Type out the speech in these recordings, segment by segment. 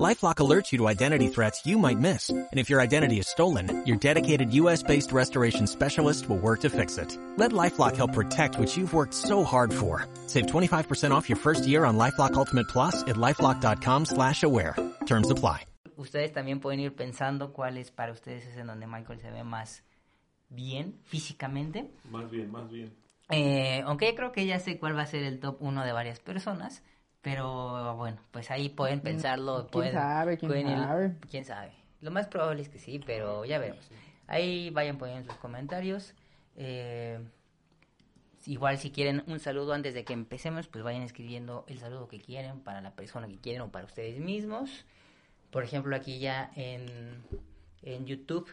LifeLock alerts you to identity threats you might miss. And if your identity is stolen, your dedicated US-based restoration specialist will work to fix it. Let LifeLock help protect what you've worked so hard for. Save 25% off your first year on LifeLock Ultimate Plus at LifeLock.com slash aware. Terms apply. Ustedes también pueden ir pensando cuál es para ustedes es en donde Michael se ve más bien físicamente. Más bien, más bien. Eh, aunque creo que ya sé cuál va a ser el top uno de varias personas. Pero bueno, pues ahí pueden pensarlo. ¿Quién pueden, sabe? ¿Quién pueden ir- sabe? quién sabe. Lo más probable es que sí, pero ya veremos. Ahí vayan poniendo sus comentarios. Eh, igual si quieren un saludo antes de que empecemos, pues vayan escribiendo el saludo que quieren para la persona que quieren o para ustedes mismos. Por ejemplo, aquí ya en, en YouTube,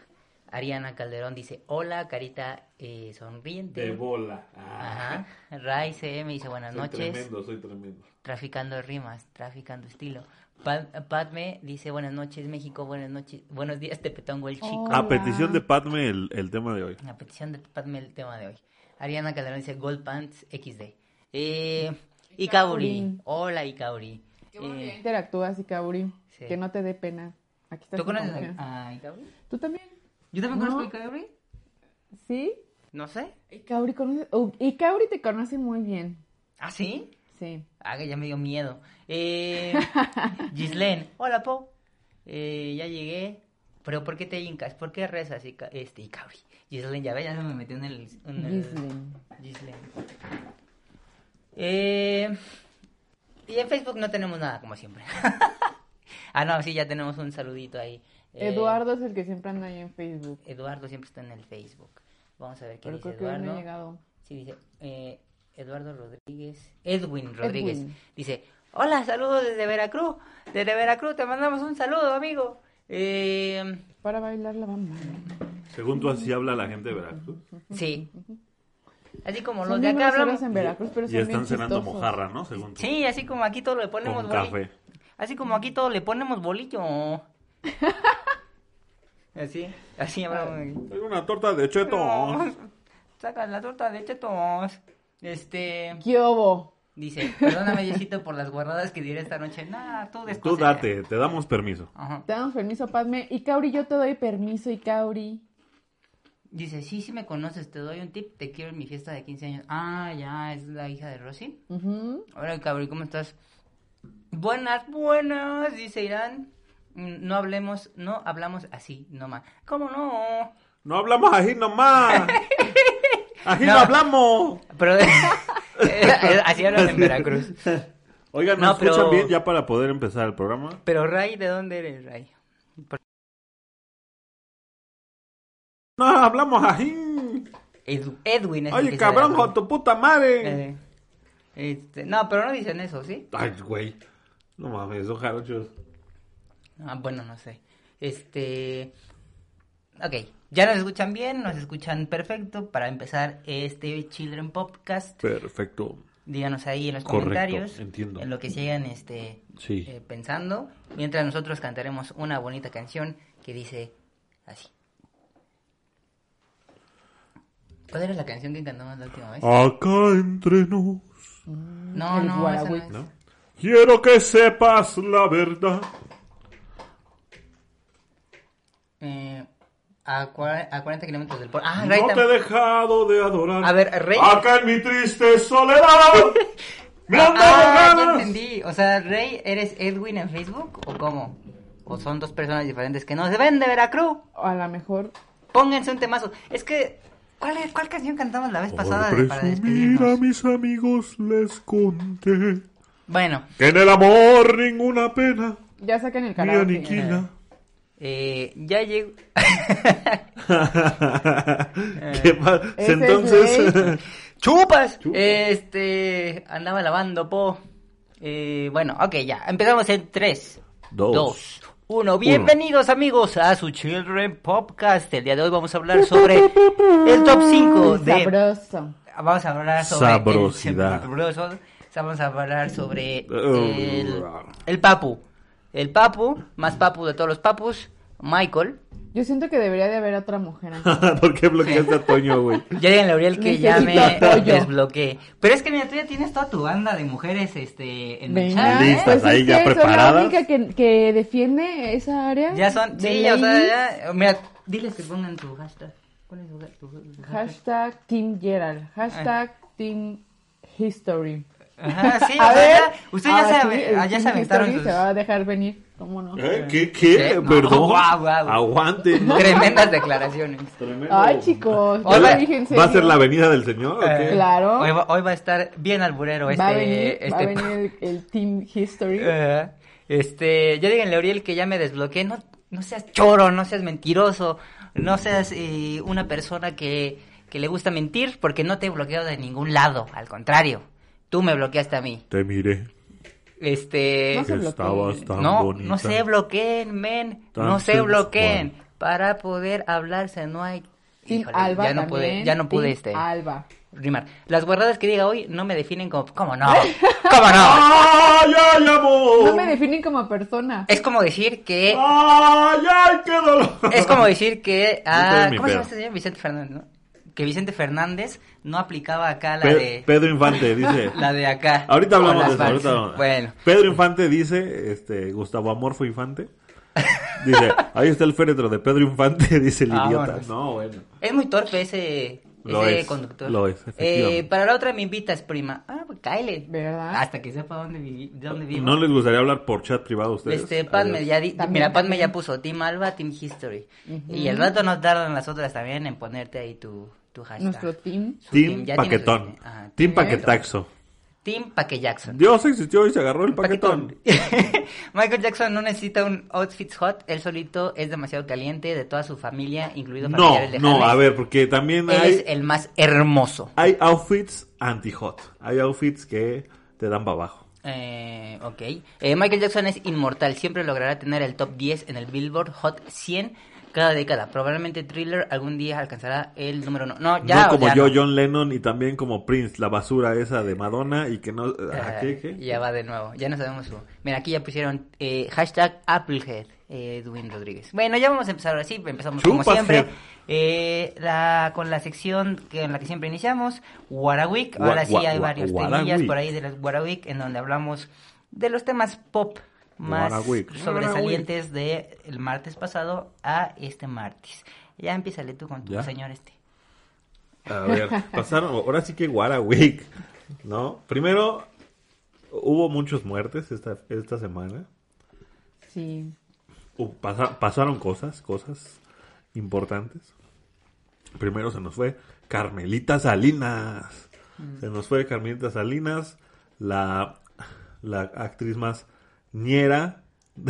Ariana Calderón dice, hola, carita eh, sonriente. De bola. Ah, Ajá. Ray CM dice buenas soy noches. tremendo, soy tremendo. Traficando rimas, traficando estilo. Pat- Padme dice buenas noches México, buenas noches, buenos días Tepetongo el chico. Hola. A petición de Padme, el, el tema de hoy. La petición de Padme el tema de hoy. Ariana Calderón dice Gold Pants XD. Eh, Ikauri. Ikauri. Hola Ikauri. Qué bueno Eh, que interactúas, Ikauri. Sí. Que no te dé pena. Aquí estás ¿Tú con conoces a, a Ikauri? ¿Tú también? ¿Yo también No. conozco a Ikauri? ¿Sí? No sé. Ikauri, conoce... oh, Ikauri te conoce muy bien. ¿Ah, sí? Sí. Ah, que ya me dio miedo. Eh, Gislaine, hola Po. Eh, ya llegué. Pero ¿por qué te hincas? ¿Por qué rezas, Ica- este, Ikauri? Gislaine, ya ve, ya se me metió en el... En el Gislaine. Gislaine. Eh, y en Facebook no tenemos nada, como siempre. ah, no, sí, ya tenemos un saludito ahí. Eh, Eduardo es el que siempre anda ahí en Facebook. Eduardo siempre está en el Facebook. Vamos a ver qué Pero dice creo que hoy no Eduardo. llegado. Sí, dice eh, Eduardo Rodríguez. Edwin Rodríguez. Edwin. Dice, hola, saludos desde Veracruz. Desde Veracruz te mandamos un saludo, amigo. Eh, Para bailar la bamba. Según tú, así habla la gente de Veracruz. sí. Así como los Son de bien acá hablamos. en Veracruz, pero Y son bien están cenando chistosos. mojarra, ¿no? Según tú. Sí, así como aquí todo le ponemos Con café. Así como aquí todo le ponemos bolillo. así, así hablamos. Hay una torta de cheto. Saca la torta de chetos. Este... ¿Qué obo? Dice, perdóname, Diosito, por las guardadas que diré esta noche. Nah, tú Tú después. date, te damos permiso. Ajá. Te damos permiso, Padme. Ikauri, yo te doy permiso, Ikauri. Dice, sí, sí me conoces, te doy un tip, te quiero en mi fiesta de 15 años. Ah, ya, es la hija de Rosy. Hola, cabrón, ¿cómo estás? Buenas, buenas, dice Irán. No hablemos, no hablamos así, nomás. ¿Cómo no? No hablamos así nomás. Así no, No. hablamos. Pero así hablan en Veracruz. Oigan, No, ¿nos escuchan pero- bien ya para poder empezar el programa? Pero Ray, ¿de dónde eres, Ray? Por- No hablamos así. Edu- Edwin es el que Oye, cabrón, con tu puta madre. Eh, este, no, pero no dicen eso, ¿sí? Ay, güey. No mames, son jarochos. Ah, bueno, no sé. Este. Ok, ya nos escuchan bien, nos escuchan perfecto. Para empezar este Children Podcast, Perfecto. díganos ahí en los Correcto, comentarios. entiendo. En lo que sigan este, Sí. eh, pensando. Mientras nosotros cantaremos una bonita canción que dice así. ¿Cuál era la canción que cantamos la última vez? Acá entre nos. no, no, esa no Guarahuit. es. ¿No? Quiero que sepas la verdad. Eh, a, a 40 kilómetros del puerto. Ah, No Ray te he dejado de adorar. A ver, Rey. Acá en mi triste soledad. Me han dado Ah, ya entendí. O sea, Rey, ¿eres Edwin en Facebook o cómo? ¿O son dos personas diferentes que no se ven de Veracruz? O a lo mejor. Pónganse un temazo. Es que, ¿cuál, es- cuál canción cantamos la vez pasada de- para presumir a despedirnos? mis amigos les conté Bueno, que en el amor ninguna pena Ya saquen el ni karaoke. aniquila. Eh, ya llegó... ¿Qué pasa? Es Entonces, Rey. ¡Chupas! Este, andaba lavando, po. Eh, bueno, ok, ya. Empezamos en 3, Dos. 2, 1. Bienvenidos, amigos, a su Children Podcast. El día de hoy vamos a hablar sobre el top 5 de... Sabroso. Vamos a hablar sobre... Sabrosidad. El, sabroso. Vamos a hablar sobre Uh. el, el Papu. El papu, más papu de todos los papus, Michael. Yo siento que debería de haber otra mujer aquí. ¿Por qué bloqueaste a Toño, güey? Ya díganle a Uriel que ya me desbloqueé. Pero es que mira, tú ya tienes toda tu banda de mujeres este, en el chat. Listas, pues ahí es ya preparadas. la única que, que defiende esa área. Ya son, sí, o sea, ya, mira, diles que pongan tu hashtag. ¿Cuál es tu, tu- tu hashtag? Hashtag Team Gerald. Hashtag Team History. Ajá, sí, A ver. ya, ustedes ya, sí, ah, ya se aventaron sus Se va a dejar venir. ¿Cómo no? ¿Eh? ¿Qué? ¿Qué? Sí, no, Perdón. guau, guau. Aguante. ¿no? tremendas declaraciones. Tremendo. Ay, chicos. Hoy va- en ¿Va a ser la avenida del señor o qué? Eh, Claro. Hoy va, hoy va a estar bien alburero este... va a venir, este va a venir el, el Team History. Eh, este, ya díganle a Uriel que ya me desbloqueé. No, no seas choro, no seas mentiroso, no seas eh, una persona que, que le gusta mentir porque no te he bloqueado de ningún lado. Al contrario, tú me bloqueaste a mí. Te miré. Este, No se estabas tan no, bonita. no se bloqueen, men. Tan no se sensual. bloqueen. Para poder hablarse no hay... Team Híjole, Alba ya no pude, ya no pude Team este Alba. rimar. Las guardadas que diga hoy no me definen como ¿Cómo no? ¿Cómo no? ¡Ay, ay, amor! No me definen como persona. Es como decir que ¡Ay, ay, qué dolor! Es como decir que. Ah, ¿Cómo se llama este señor? Vicente Fernández, ¿no? Que Vicente Fernández no aplicaba acá la Pe- de. Pedro Infante dice. La de acá. Ahorita hablamos de eso, fans. ahorita hablamos. Bueno. Pedro Infante dice, este, Gustavo Amorfo Infante. Dice, ahí está el féretro de Pedro Infante, dice el Ah, idiota. bueno. No, bueno. Es muy torpe ese. Lo ese es, conductor. lo es, Eh, efectivamente. para la otra me invitas, prima. Ah, pues cáele. ¿Verdad? Hasta que sepa dónde, vivi- dónde vivo. ¿No les gustaría hablar por chat privado a ustedes? Este, Padme ya di- También, mira, Padme ya puso Team Alba, Team History. Y el rato no tardan las otras también en ponerte ahí tu, tu hashtag. Nuestro team. Su Team su- Paquetón. Ajá, Team. Paquetaxo. Team Paque Jackson. Dios existió y se agarró el paquetón. Michael Jackson no necesita un outfit hot, él solito es demasiado caliente de toda su familia, incluido No, familiares no, lejanos. a ver, porque también Él hay, es el más hermoso. hay outfits anti-hot. Hay outfits que te dan para abajo. Eh, ok. Eh, Michael Jackson es inmortal, siempre logrará tener el top 10 en el Billboard Hot 100 cada década. Probablemente Thriller algún día alcanzará el número 1. No, ya. no como ya yo, no. John Lennon, y también como Prince, la basura esa de Madonna y que no... ¿ah, Ah, ¿Qué, qué? Ya va de nuevo, ya no sabemos su... Mira, aquí ya pusieron eh, hashtag Applehead, eh, Edwin Rodríguez. Bueno, ya vamos a empezar ahora sí, empezamos como siempre. Eh, la, con la sección que, en la que siempre iniciamos. Gua- Ahora sí hay varios temillas por ahí de a Week, en donde hablamos de los temas pop más sobresalientes del el martes pasado a este martes. Ya empiézale tú con tu ¿Ya? señor este. A ver, pasaron, ahora sí que Guara Week, ¿no? Primero, hubo muchas muertes esta, esta semana. Sí. Uh, pasa- pasaron cosas, cosas importantes. Primero se nos fue Carmelita Salinas. Se nos fue Carmelita Salinas, la, la actriz más ñera.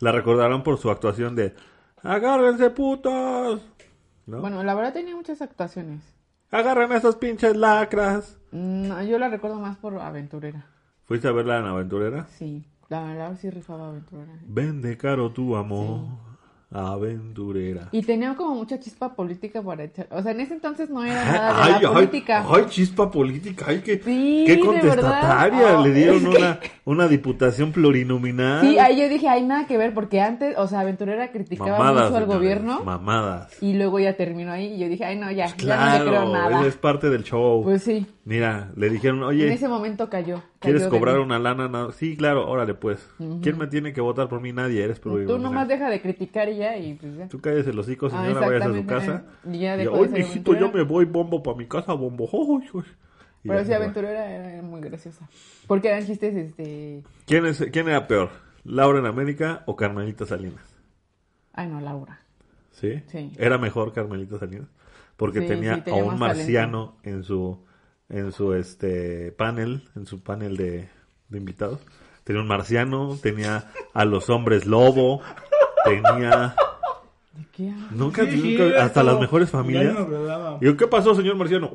la recordaron por su actuación de ¡Agárrense putos! ¿No? Bueno, la verdad tenía muchas actuaciones. ¡Agarren esas pinches lacras! No, yo la recuerdo más por aventurera. ¿Fuiste a verla en Aventurera? Sí, la verdad sí rifaba aventurera. Vende caro tu amor, aventurera. Y tenía como mucha chispa política para echar. O sea, en ese entonces no era nada de Ay, la ay, política. ay, chispa política, ay, qué, Sí, qué contestataria, le dieron que- una, una diputación plurinominal. Sí, ahí yo dije, hay nada que ver, porque antes, o sea, Aventurera criticaba Mamadas, mucho al señores, gobierno Mamadas. y luego ya terminó ahí y yo dije, ay no, ya, ya no Claro, le creo nada. es parte del show. Pues sí, Mira, le dijeron, en oye, ese momento cayó. ¿quieres cayó cobrar una lana? No, Sí, claro, órale pues. ¿Quién me tiene que votar por mí? Nadie, eres Tú plurinominal. nomás deja de criticar y ya, y pues ya. Tú cállese el hocico, Ah, señora, vayas a su casa. y ya de ser mijito, yo aventurera". me voy bombo para mi casa, bombo. Uy, uy". Y Pero fue. Aventurera era muy graciosa. Porque eran chistes, este... ¿Quién, es, ¿Quién era peor? ¿Laura en América o Carmelita Salinas? Ay, no, Laura. ¿Sí? Sí. Era mejor Carmelita Salinas. Porque Sí, tenía, sí, tenía a un marciano en su en su este panel, en su panel de, de invitados. Tenía un marciano, tenía a los hombres lobo, tenía ¿De qué hablas? nunca, nunca- hasta las mejores familias. Y yo, ¿qué pasó, señor marciano?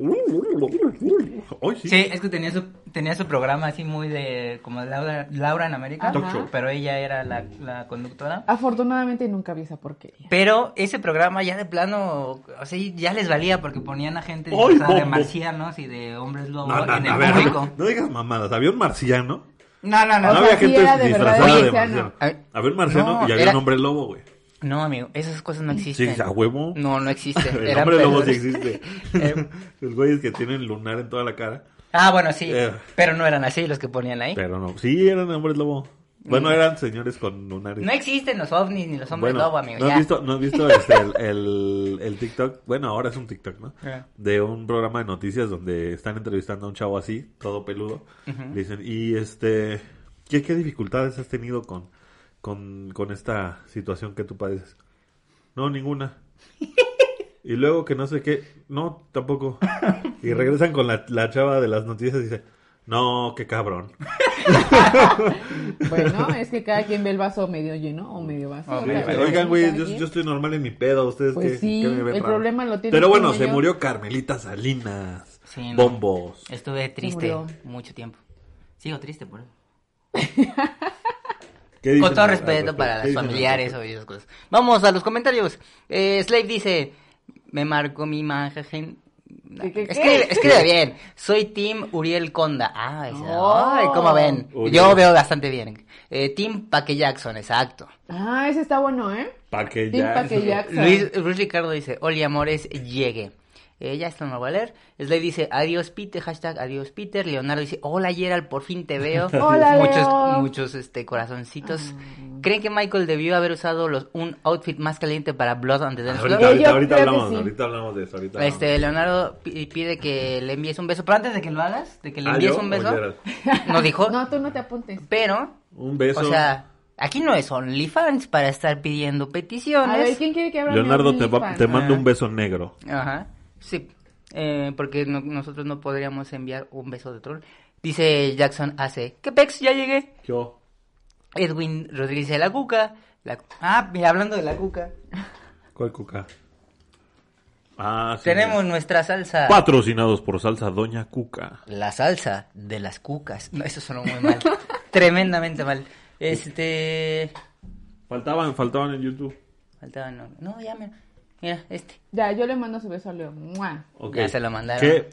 Ay, sí. Sí, es que tenía su, tenía su programa así muy de, como Laura, Laura en América, Talk show. pero ella era la, la conductora. Afortunadamente nunca vi esa porquería. Pero ese programa ya de plano, o sea, ya les valía porque ponían a gente ¡Ay, disfrazada de marcianos y de hombres lobo No, no, en no, a el ver, público. no digas mamadas. Había un marciano No, no, no. No O había sea, sí gente disfrazada de marciano. A ver, Había un marciano no, y había era- un hombre lobo, güey. No, amigo, esas cosas no Sí, existen. a huevo. No, no existen. El hombre lobo sí existe. Eh. Los güeyes que tienen lunar en toda la cara. Ah, bueno, sí. Eh. Pero no eran así los que ponían ahí. Pero no. Sí, eran hombres lobo. Bueno, eran señores con lunares. No existen los ovnis ni los hombres bueno, lobo, amigo. ¿no has ya. visto, ¿no has visto este, el, el, el TikTok? Bueno, ahora es un TikTok, ¿no? Ah. De un programa de noticias donde están entrevistando a un chavo así, todo peludo. Le dicen, y este, ¿qué, qué dificultades has tenido con, con, con esta situación que tú padeces? No, ninguna. y luego que no sé qué, no, tampoco. Y regresan con la, la chava de las noticias y dice, no, qué cabrón. Bueno, es que cada quien ve el vaso medio lleno o medio vacío. Ok. cada quien, Oigan, güey, yo, estoy normal en mi pedo, ustedes Pues qué, sí, qué me ven el raro? problema lo tiene Pero bueno, se yo. murió Carmelita Salinas, Sí, no. bombos. Estuve triste murió. mucho tiempo. Sigo triste por eso. ¿Qué dicen Con todo respeto para ¿Qué las dicen al familiares o esas cosas. Vamos a los comentarios. Eh, Slave dice, me marcó mi imagen. ¿Qué, qué, qué? Escribe, escribe bien. Soy Team Uriel Conda. Ah, esa- Oh. ay, ¿cómo ven? Uriel. Yo veo bastante bien. Eh, Team Paque Jackson, exacto. Ah, ese está bueno, ¿eh? Pa' que Team ya. Pa' que Jackson. Luis, Luis Ricardo dice, Oli Amores, llegue. Eh, ya esto no lo voy a leer. Slave dice, adiós Peter, hashtag adiós Peter. Leonardo dice, hola Gerald, por fin te veo. Hola, muchos, Leo. muchos este, corazoncitos. ¿Creen que Michael debió haber usado los, un outfit más caliente para Blood on the Dance Floor? Ahorita, ahorita, ahorita hablamos, sí. ahorita hablamos de eso. Ahorita hablamos. Este, Leonardo pi- pide que le envíes un beso. Pero antes de que lo hagas, de que le Ah, envíes ¿yo un beso, nos dijo, No, tú no te apuntes. pero, Un beso. o sea, aquí no es OnlyFans para estar pidiendo peticiones. A ver, ¿quién quiere que hable? Leonardo, te, va- te mando Ah. un beso negro. Ajá, sí, eh, porque no- nosotros no podríamos enviar un beso de troll. Dice Jackson hace, ¿qué pex? Ya llegué. Yo. Edwin Rodríguez de la Cuca. La- Ah, mira, hablando de la Cuca, ¿Cuál cuca? Ah, sí. tenemos nuestra salsa. Patrocinados por Salsa Doña Cuca. La salsa de las cucas. No, eso sonó muy mal. Tremendamente mal. Este... Faltaban, faltaban en YouTube. Faltaba, no. No, ya, mira. Mira, este. Ya, yo le mando su beso a Leo. Ya se lo mandaron. ¿Qué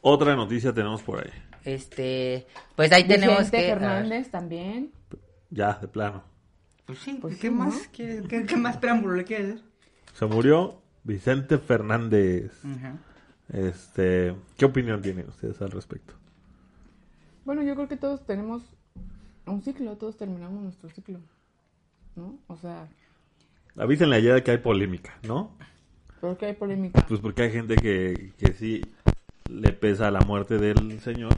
otra noticia tenemos por ahí? Este... Pues ahí tenemos Vicente que... Fernández también. Ya, de plano. Pues sí, Pues ¿qué sí, más ¿no? ¿Qué, qué más preámbulo le quieres dar? Se murió Vicente Fernández. Ujú. Este, ¿qué opinión tienen ustedes al respecto? Bueno, yo creo que todos tenemos un ciclo, todos terminamos nuestro ciclo. ¿No? O sea, Avísenle ayer que hay polémica, ¿no? ¿por qué hay polémica? Pues porque hay gente que, que sí le pesa la muerte del señor.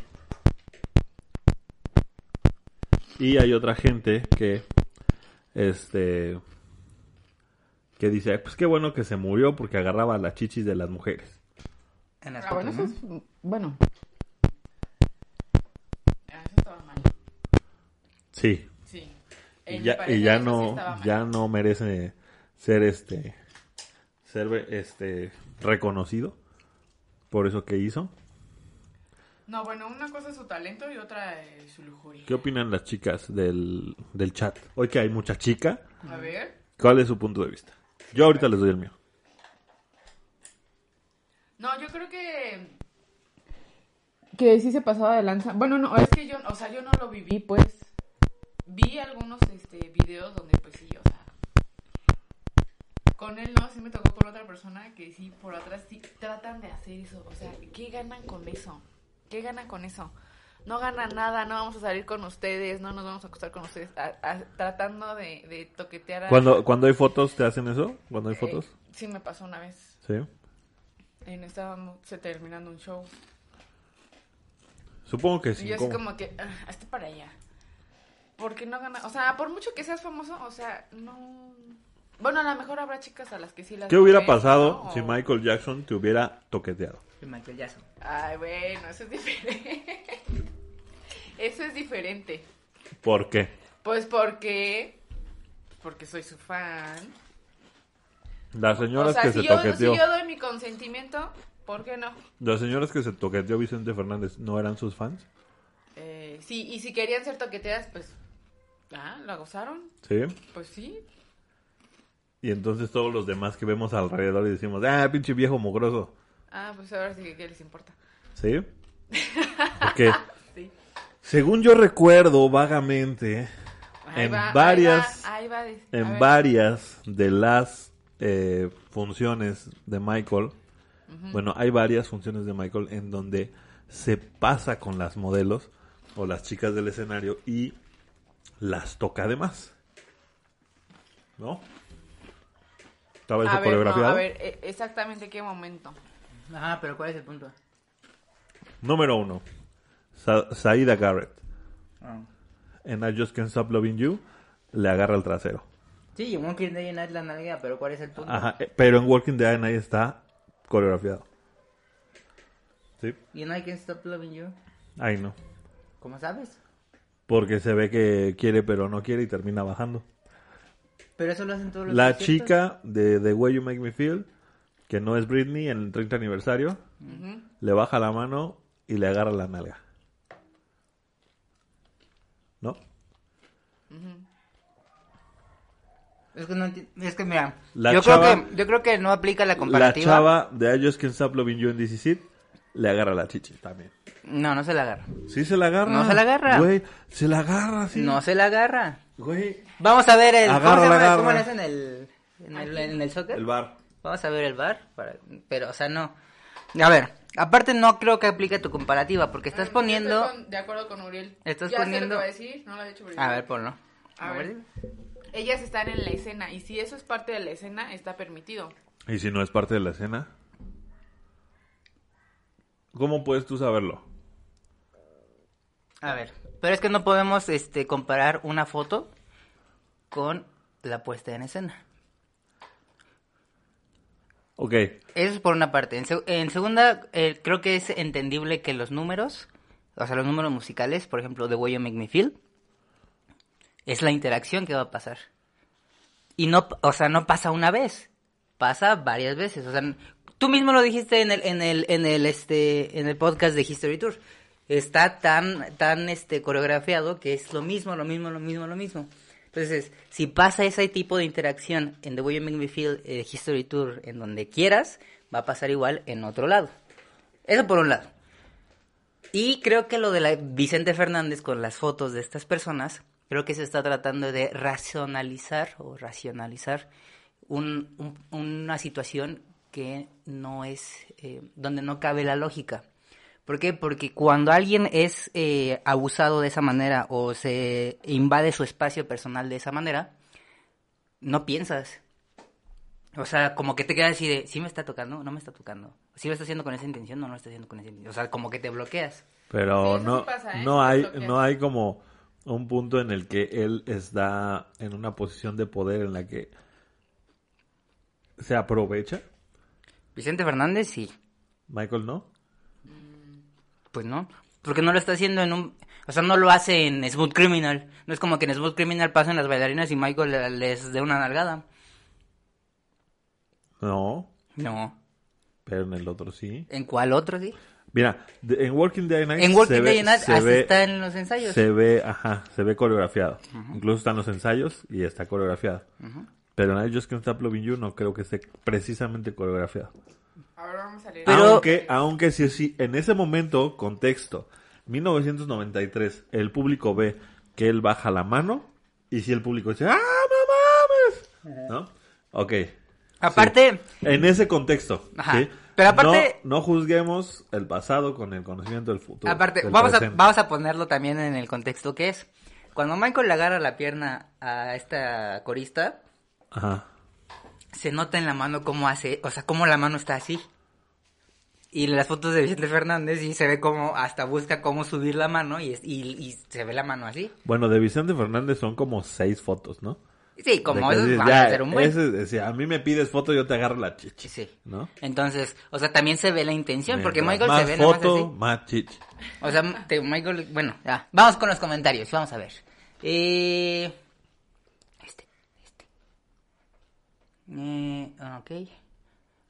Y hay otra gente que, este, que dice, "Ay, pues qué bueno que se murió porque agarraba las chichis de las mujeres. En las Ah, bueno, fotos, eso ¿no? es. Bueno. Ah, Eso estaba mal. Sí. Sí. Y ya, y ya no, ya no merece ser este, ser este, reconocido por eso que hizo. No, bueno, una cosa es su talento y otra es su lujuria. ¿Qué opinan las chicas del, del chat? Hoy que hay mucha chica, A ver. ¿cuál es su punto de vista? Yo ahorita les doy el mío. No, yo creo que. Que sí se pasaba de lanza. Bueno, no, es que yo, o sea, yo no lo viví, pues. Vi algunos este, videos donde, pues sí, o sea. Con él no, sí me tocó con otra persona que sí, por atrás sí tratan de hacer eso. O sea, ¿qué ganan con eso? ¿Qué ganan con eso? No ganan nada, no vamos a salir con ustedes, no nos vamos a acostar con ustedes. a- a- tratando de, de toquetear a. Cuando, cuando hay fotos, ¿te hacen eso? Cuando hay Eh, fotos. sí, me pasó una vez. Sí. En, estábamos se terminando un show. Supongo que sí. Y yo así como que, ah, hazte para allá. Porque no gana, o sea, por mucho que seas famoso, o sea, no... Bueno, a lo mejor habrá chicas a las que sí las... ¿Qué hubiera ven, pasado ¿no? si Michael Jackson te hubiera toqueteado? Michael Jackson. Ay, bueno, eso es diferente. eso es diferente. ¿Por qué? Pues porque... Porque soy su fan. Las señoras o sea, que si se yo, toqueteó. si yo doy mi consentimiento, ¿por qué no? Las señoras que se toqueteó Vicente Fernández, ¿no eran sus fans? Eh, sí, y si querían ser toqueteadas, pues... Ah, ¿la gozaron? Sí. Pues sí. Y entonces todos los demás que vemos alrededor y decimos, ah, pinche viejo mugroso. Ah, pues ahora sí que ¿qué les importa. ¿Sí? ¿Por qué? Sí. Según yo recuerdo vagamente, Ahí en va, ahí varias, va, ahí va de- en varias de las eh, funciones de Michael, bueno, hay varias funciones de Michael en donde se pasa con las modelos o las chicas del escenario y las toca además. ¿No? ¿Estaba eso A ver, no, a ver, eh, exactamente qué momento. Ajá, pero ¿cuál es el punto? Número uno, Sa- Saida Garrett. Ah. En I Just Can't Stop Loving You le agarra el trasero. Sí, en Walking Day Night la nalga, pero ¿cuál es el punto? Ajá, eh, pero en Walking Dead ahí está coreografiado. Sí, Y en I Can't Stop Loving You, ahí no. ¿cómo sabes? Porque se ve que quiere pero no quiere y termina bajando. Pero eso lo hacen todos los La conciertos. chica de The Way You Make Me Feel, que no es Britney en el 30 aniversario, le baja la mano y le agarra la nalga. ¿No? Es que no es que mira, La yo chava- creo que yo creo que no aplica la La comparativa. chava de I Just Can't Stop Loving You en DC Seed le agarra la chichi también. No, no se la agarra. Sí se la agarra. No se la agarra. Güey, se la agarra, sí. No se la agarra. Güey. Vamos a ver el ¿cómo, Agarra, se llama? agarra. ¿Cómo le hacen el en el, en el soccer? El bar. Vamos a ver el bar, para- pero o sea, no. A ver, aparte no creo que aplique tu comparativa porque estás poniendo estoy con- de acuerdo con Uriel. Estás ya sé poniendo- lo que va a decir, no lo ha dicho Uriel. A ver, ponlo. A ver. Ellas están en la escena y si eso es parte de la escena, está permitido. Y si no es parte de la escena. ¿Cómo puedes tú saberlo? A ver, pero es que no podemos este comparar una foto con la puesta en escena. Ok. Eso es por una parte. En, seg- en segunda, eh, creo que es entendible que los números, o sea, los números musicales, por ejemplo, The Way You Make Me Feel, es la interacción que va a pasar. Y no, o sea, no pasa una vez, pasa varias veces. O sea, tú mismo lo dijiste en el, en el, en el, este, en el podcast de History Tour. Está tan, tan, este, coreografiado que es lo mismo, lo mismo, lo mismo, lo mismo. Entonces, si pasa ese tipo de interacción en The Way You Make Me Feel History Tour, en donde quieras, va a pasar igual en otro lado. Eso por un lado. Y creo que lo de la Vicente Fernández con las fotos de estas personas, creo que se está tratando de racionalizar o racionalizar un- una situación que no es, eh, donde no cabe la lógica. ¿Por qué? Porque cuando alguien es eh, abusado de esa manera o se invade su espacio personal de esa manera, no piensas. O sea, como que te quedas así de, ¿sí me está tocando? ¿No me está tocando? ¿Sí lo está haciendo con esa intención? No, no lo está haciendo con esa intención. O sea, como que te bloqueas. Pero Sí, no, sí pasa, ¿eh? no, hay, no hay como un punto en el que él está en una posición de poder en la que se aprovecha. Vicente Fernández, sí. Michael no. Pues no. Porque no lo está haciendo en un... O sea, no lo hace en Smooth Criminal. No es como que en Smooth Criminal pasen las bailarinas y Michael le- les dé una nalgada. No, No. pero en el otro sí. ¿En cuál otro, sí? Mira, de- en Working Day Night En ve- Day Night se hasta ve- está en los ensayos. Se ve, ajá, se ve coreografiado. Incluso están los ensayos y está coreografiado. Pero en I Just Can't Stop Loving You no creo que esté precisamente coreografiado. Ahora vamos a leer. Pero- Aunque, aunque sí, sí, en ese momento, contexto, 1993, el público ve que él baja la mano y si el público dice, ¡ah, no mames! ¿No? Ok. Aparte, Sí. En ese contexto. Ajá. ¿sí? Pero aparte- No, no juzguemos el pasado con el conocimiento del futuro. aparte, del vamos a, vamos a ponerlo también en el contexto que es. Cuando Michael le agarra la pierna a esta corista, Ajá. Se nota en la mano cómo hace, o sea, cómo la mano está así. Y las fotos de Vicente Fernández y se ve como hasta busca cómo subir la mano y, es- y, y se ve la mano así. Bueno, de Vicente Fernández son como seis fotos, ¿no? Sí, como eso ya, a ser un buen. ese- si a mí me pides foto, yo te agarro la chichi. Sí. ¿No? Entonces, o sea, también se ve la intención, porque Michael se ve nada más foto, así. más chichi. O sea, te- Michael, bueno, ya. Vamos con los comentarios, vamos a ver. Eh, este, este. Eh, ok.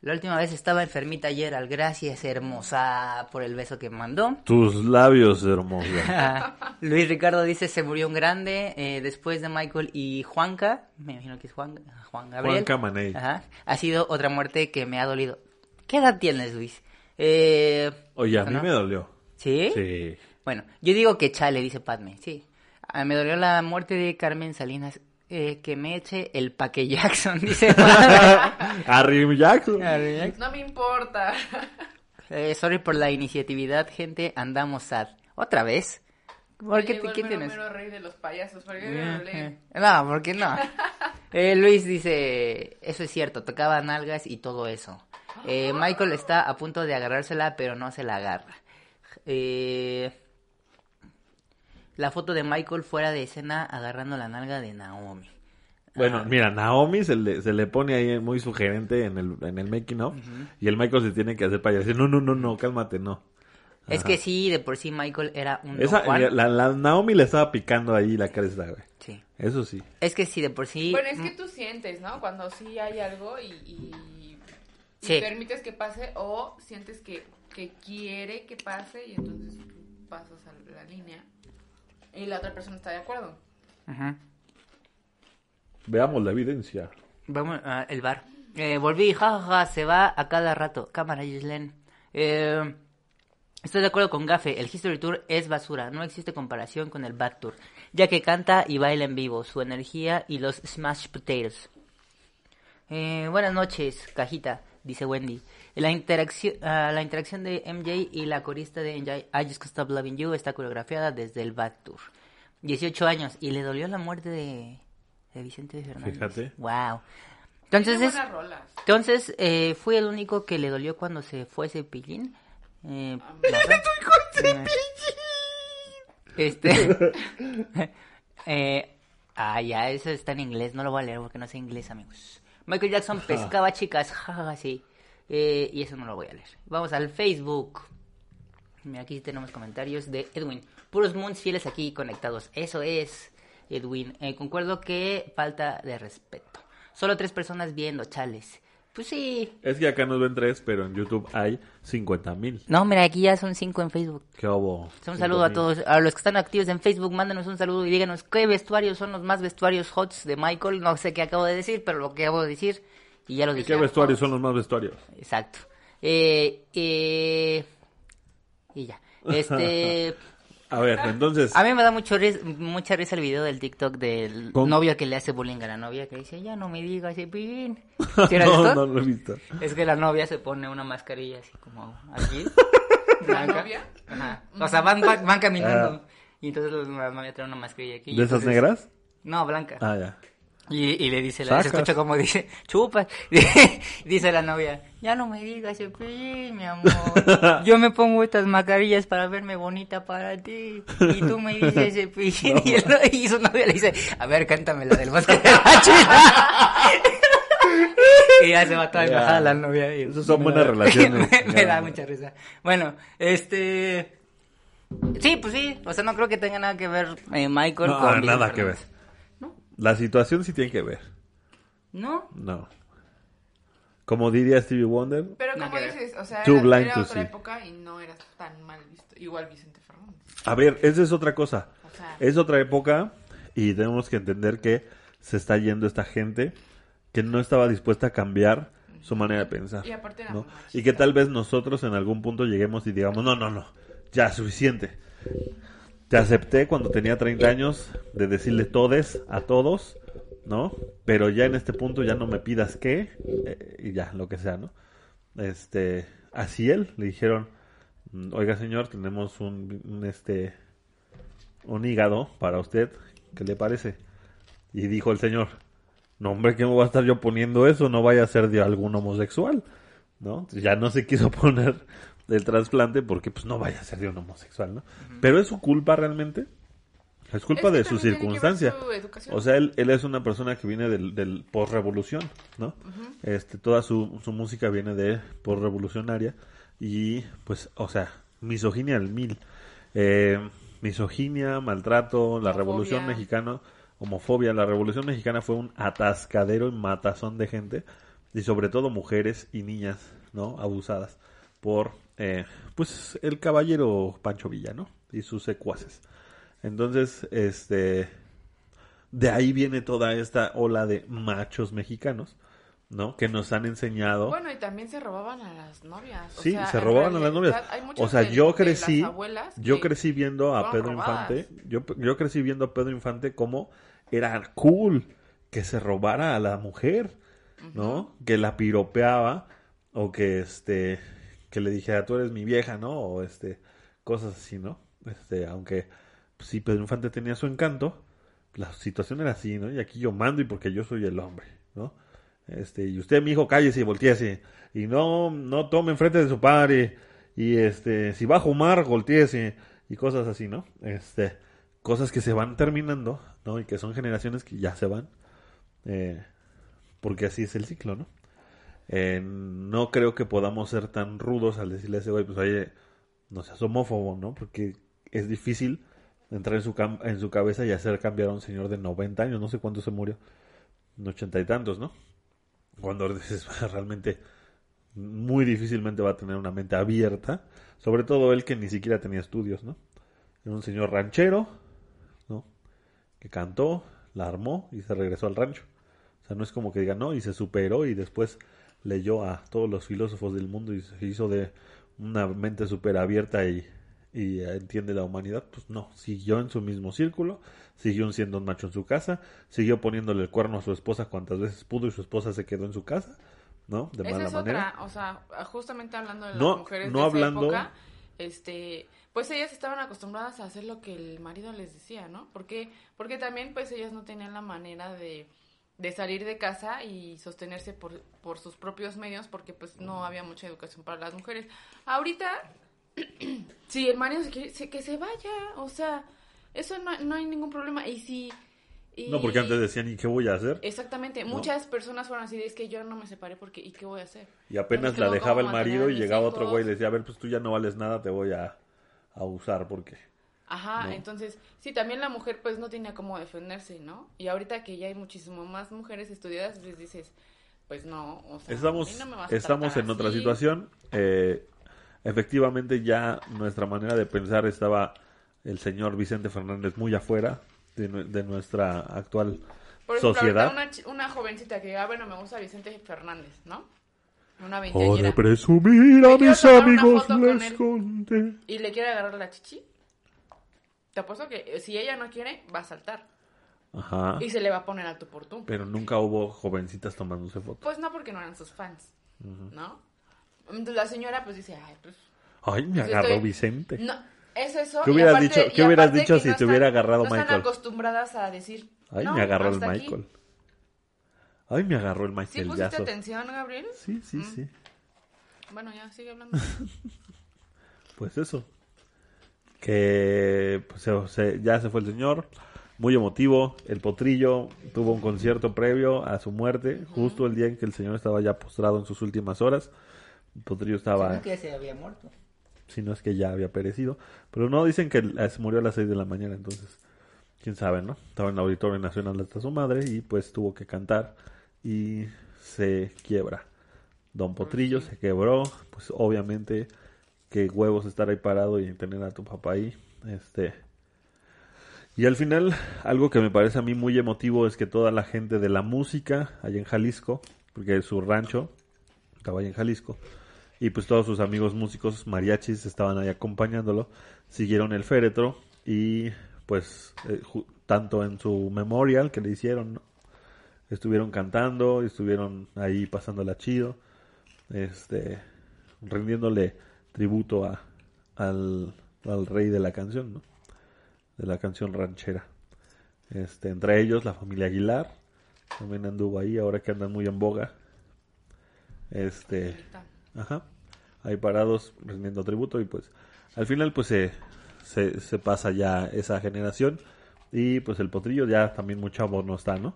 La última vez estaba enfermita ayer, al gracias hermosa por el beso que mandó. Tus labios hermosos. Luis Ricardo dice se murió un grande eh, después de Michael y Juanca, me imagino que es Juan, Juan Gabriel. Juanca Maney. Ajá. Ha sido otra muerte que me ha dolido. ¿Qué edad tienes, Luis? Eh, Oye, a mí ¿no? me dolió. ¿Sí? Sí. Bueno, yo digo que chale, dice Padme, sí. Ah, me dolió la muerte de Carmen Salinas. Eh, que me eche el paque Jackson, dice. Harry Jackson. No me importa. Eh, sorry por la iniciatividad, gente, andamos sad. ¿Otra vez? ¿Por qué, Llegó el qué mero, tienes? mero rey de los payasos. ¿Por qué me lo leen? No, ¿por qué no? Eh, Luis dice, eso es cierto, tocaba nalgas y todo eso. Eh, Michael está a punto de agarrársela, pero no se la agarra. Eh, la foto de Michael fuera de escena agarrando la nalga de Naomi. Bueno, Ah. mira, Naomi se le, se le pone ahí muy sugerente en el, en el making of. Y el Michael se tiene que hacer para decir, no, no, no, no, cálmate, no. Es que sí, de por sí Michael era un Don Esa, Juan. la, la Naomi le estaba picando ahí la cresta, güey. Sí. Eso sí. Es que sí, de por sí... Bueno, es que tú sientes, ¿no? Cuando sí hay algo y, y- y Sí. permites que pase o sientes que, que quiere que pase y entonces pasas a la línea y la otra persona está de acuerdo. Ujú. Veamos la evidencia. Vamos al el bar. Eh, volví, jajaja, se va a cada rato. Cámara, Gislen. Eh, estoy de acuerdo con Gafe, el History Tour es basura, no existe comparación con el Back Tour, ya que canta y baila en vivo, su energía y los Smash Potatoes. Eh, buenas noches, cajita, dice Wendy. La interacción, ah, la interacción de MJ y la corista de MJ, I Just Can't Stop Loving You, está coreografiada desde el Back Tour. 18 años, y le dolió la muerte de, de Vicente Fernández. Fíjate. Wow. Entonces, es, entonces eh, fui el único que le dolió cuando se fue Cepillín. Eh, Ah. Este. eh, ah, ya, eso está en inglés. No lo voy a leer porque no sé inglés, amigos. Michael Jackson pescaba chicas. jajaja, sí. Eh, y eso no lo voy a leer. Vamos al Facebook. Mira, aquí tenemos comentarios de Edwin. Puros moons fieles aquí conectados. Eso es, Edwin. Eh, concuerdo que falta de respeto. Solo tres personas viendo, chales. Pues sí. Es que acá nos ven tres, pero en YouTube hay 50 mil. No, mira, aquí ya son cinco en Facebook. ¿Qué hubo? Un saludo a 5,000. todos, a los que están activos en Facebook, mándenos un saludo y díganos qué vestuarios son los más vestuarios hots de Michael. No sé qué acabo de decir, pero lo que acabo de decir y ya lo dije. ¿Qué vestuarios son los más vestuarios? Exacto. Eh, eh, y ya. Este, A ver, entonces... a mí me da mucho ris- mucha risa el video del TikTok del ¿Cómo? novio que le hace bullying a la novia que dice, ya no me digas Cepillín. ¿Sí era no, esto? no lo he visto. Es que la novia se pone una mascarilla así como aquí. ¿La novia? Ajá. O sea, van, van, van caminando. Y entonces la novia trae una mascarilla aquí. Ah. ¿De esas entonces- negras? No, blanca. Ah, ya. Y, y le dice, la, se escucha como dice, chupas. dice la novia, ya no me digas Cepillín, mi amor. Yo me pongo estas mascarillas para verme bonita para ti. Y tú me dices Cepillín. Y, el- y su novia le dice, a ver, cántame la del bosque de la china. y ya se va toda enojada la novia. y Esas son buenas da- relaciones. me, da mucha risa. Bueno, este... Sí, pues sí. O sea, no creo que tenga nada que ver eh, Michael No, con nada que ver. ¿No? La situación sí tiene que ver. ¿No? No. Como diría Stevie Wonder, Pero como ver. dices, o sea, Too era, blind era to otra see. época y no era tan mal visto. Igual Vicente Fernández. A ver, esa es otra cosa. O sea, Es otra época y tenemos que entender que se está yendo esta gente que no estaba dispuesta a cambiar su manera de pensar. Y aparte era ¿no? Y que tal vez nosotros en algún punto lleguemos y digamos, no, no, no, ya, suficiente. Te acepté cuando tenía 30 años de decirle todes a todos, ¿no? Pero ya en este punto ya no me pidas qué, eh, y ya, lo que sea, ¿no? Este, así él, le dijeron, "Mm, oiga señor, tenemos un, un, este, un hígado para usted, ¿qué le parece? Y dijo el señor, no hombre, ¿qué me voy a estar yo poniendo eso? No vaya a ser de algún homosexual, ¿no? Ya no se quiso poner el trasplante porque pues no vaya a ser de un homosexual, ¿no? Pero es su culpa realmente. Es culpa Es que de su circunstancia. su. O sea, él, él es una persona que viene del, del post-revolución, ¿no? este, toda su, su música viene de post-revolucionaria y, pues, o sea, misoginia al mil. Eh, misoginia, maltrato, la Homofobia. revolución mexicana, homofobia. La revolución mexicana fue un atascadero y matazón de gente y sobre todo mujeres y niñas, ¿no? Abusadas por, eh, pues, el caballero Pancho Villa, ¿no? Y sus secuaces. Entonces, este, de ahí viene toda esta ola de machos mexicanos, ¿no? Que nos han enseñado. Bueno, y también se robaban a las novias. o Sí, sea, se robaban a las novias. realidad hay muchas O sea, de- yo crecí, yo crecí viendo a Pedro robadas. Infante, yo, yo crecí viendo a Pedro Infante como era cool que se robara a la mujer, ¿no? Que la piropeaba o que este que le dijera tú eres mi vieja, ¿no? O este cosas así, ¿no? Este, aunque pues, sí Pedro Infante tenía su encanto, la situación era así, ¿no? Y aquí yo mando y porque yo soy el hombre, ¿no? Este, y usted, mi hijo, cállese y volteese. Y no, no tome enfrente de su padre. Y este, si va a fumar, volteese. Y cosas así, ¿no? Este, cosas que se van terminando, ¿no? Y que son generaciones que ya se van. eh, porque así es el ciclo, ¿no? Eh, no creo que podamos ser tan rudos al decirle a ese güey, pues oye, no seas homófobo, ¿no? Porque es difícil entrar en su, en su cabeza y hacer cambiar a un señor de 90 años, no sé cuánto se murió, en ochenta y tantos, ¿no? Cuando realmente muy difícilmente va a tener una mente abierta, sobre todo él que ni siquiera tenía estudios, ¿no? Era un señor ranchero, ¿no? Que cantó, la armó y se regresó al rancho. O sea, no es como que diga, no, y se superó y después leyó a todos los filósofos del mundo y se hizo de una mente súper abierta y, y entiende la humanidad. Pues no, siguió en su mismo círculo, siguió siendo un macho en su casa, siguió poniéndole el cuerno a su esposa cuantas veces pudo y su esposa se quedó en su casa, ¿no? De Esa mala es manera. otra, o sea, justamente hablando de No, las mujeres no de hablando- esa época, este, pues ellas estaban acostumbradas a hacer lo que el marido les decía, ¿no? Porque, porque también pues ellas no tenían la manera de, de salir de casa y sostenerse por, por sus propios medios porque pues no había mucha educación para las mujeres. Ahorita, si el marido se quiere, se- que se vaya, o sea, eso no, no hay ningún problema. Y si... y- No, porque antes decían, ¿y qué voy a hacer? Exactamente, muchas personas fueron así, de, es que yo no me separé porque, ¿y qué voy a hacer? Y apenas Entonces, la dejaba el ¿cómo mantener marido y llegaba otro güey y le decía, a ver, pues tú ya no vales nada, te voy a, a usar porque... Ajá, ¿no? entonces, sí, también la mujer pues no tenía cómo defenderse, ¿no? Y ahorita que ya hay muchísimo más mujeres estudiadas, les dices, pues no, o sea, a Estamos, mí no me vas a estamos en otra situación. eh, efectivamente ya nuestra manera de pensar estaba el señor Vicente Fernández muy afuera de, de nuestra actual Por ejemplo, sociedad. una, jovencita que, ah, bueno, me gusta Vicente Fernández, ¿no? Una Por veinteañera. presumir a mis amigos les conté. Y le quiere agarrar la chichi. Te apuesto que eh, si ella no quiere, va a saltar. Ajá. Y se le va a poner alto por tú. Pero nunca hubo jovencitas tomándose fotos. Pues no, porque no eran sus fans, ¿no? Entonces la señora pues dice, ay, pues Ay, me Pues agarró estoy- Vicente. No, es eso. ¿Qué hubieras aparte- dicho- qué hubieras dicho que si no te hubiera agarrado no Michael? están acostumbradas a decir. Ay, "No, me agarró el hasta aquí". Michael. Ay, me agarró el ¿Sí Michael pusiste Jackson. atención, Gabriel? Sí, sí, sí. Bueno, ya, sigue hablando. Pues eso. Que pues, se- se- ya se fue el señor. Muy emotivo. El potrillo tuvo un concierto previo a su muerte. Justo el día en que el señor estaba ya postrado en sus últimas horas. El potrillo estaba, Sino que se había muerto. si no es que ya había perecido. Pero no, dicen que se murió a las 6 de la mañana. Entonces, quién sabe, ¿no? Estaba en el Auditorio Nacional hasta su madre. Y pues tuvo que cantar. Y se quiebra. Don Potrillo se quebró. Pues obviamente que huevos estar ahí parado y tener a tu papá ahí. Este. Y al final, algo que me parece a mí muy emotivo es que toda la gente de la música allá en Jalisco, porque su rancho estaba allá en Jalisco, y pues todos sus amigos músicos mariachis estaban ahí acompañándolo, siguieron el féretro y pues eh, tanto en su memorial que le hicieron, estuvieron cantando, estuvieron ahí pasándola chido, este, rindiéndole tributo a, al, al rey de la canción, ¿no? De la canción ranchera. Este, entre ellos la familia Aguilar, también anduvo ahí, ahora que andan muy en boga. Este, ajá, ahí parados rindiendo tributo y pues al final pues se, se, se pasa ya esa generación y pues el potrillo ya también mucho amor no está, ¿no?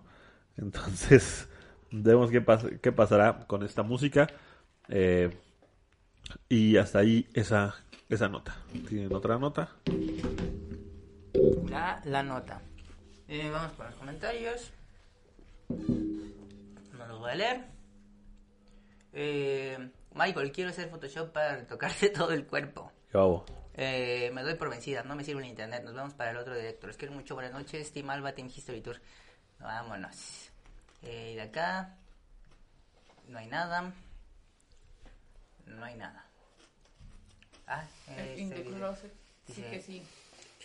Entonces, vemos qué, pas- qué pasará con esta música. Eh, y hasta ahí esa, esa nota. ¿Tienen otra nota? La, la nota. Eh, vamos con los comentarios. No los voy a leer. Eh, Michael, quiero hacer Photoshop para retocarte todo el cuerpo. ¿Qué hago? Eh, me doy por vencida, no me sirve el internet. Nos vemos para el otro director. Los quiero mucho, buenas noches. Team Alba, Team History Tour. Vámonos. Eh, de acá. No hay nada. No hay nada. Ah, El este In the video. Closet. Sí que sí.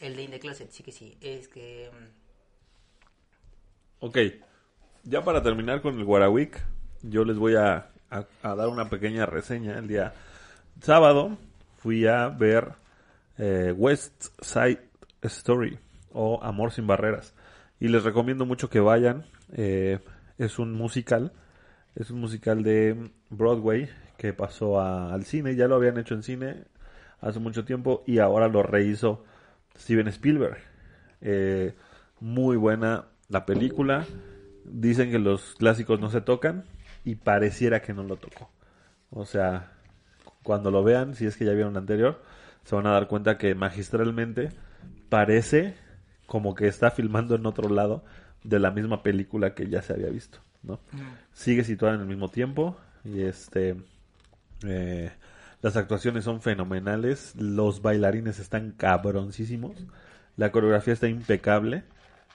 El de In the Closet, sí que sí. Es que. mm, Ok, ya para terminar con el Guarawick, yo les voy a, a- a dar una pequeña reseña. El día sábado fui a ver eh, West Side Story o Amor sin Barreras. Y les recomiendo mucho que vayan. Eh, es un musical. Es un musical de Broadway que pasó a- al cine. Ya lo habían hecho en cine hace mucho tiempo y ahora lo rehizo Steven Spielberg. Eh, muy buena la película. Dicen que los clásicos no se tocan y pareciera que no lo tocó. O sea, cuando lo vean, si es que ya vieron la anterior, se van a dar cuenta que magistralmente parece como que está filmando en otro lado de la misma película que ya se había visto, ¿no? Sigue situada en el mismo tiempo y este eh, las actuaciones son fenomenales, los bailarines están cabroncísimos, la coreografía está impecable,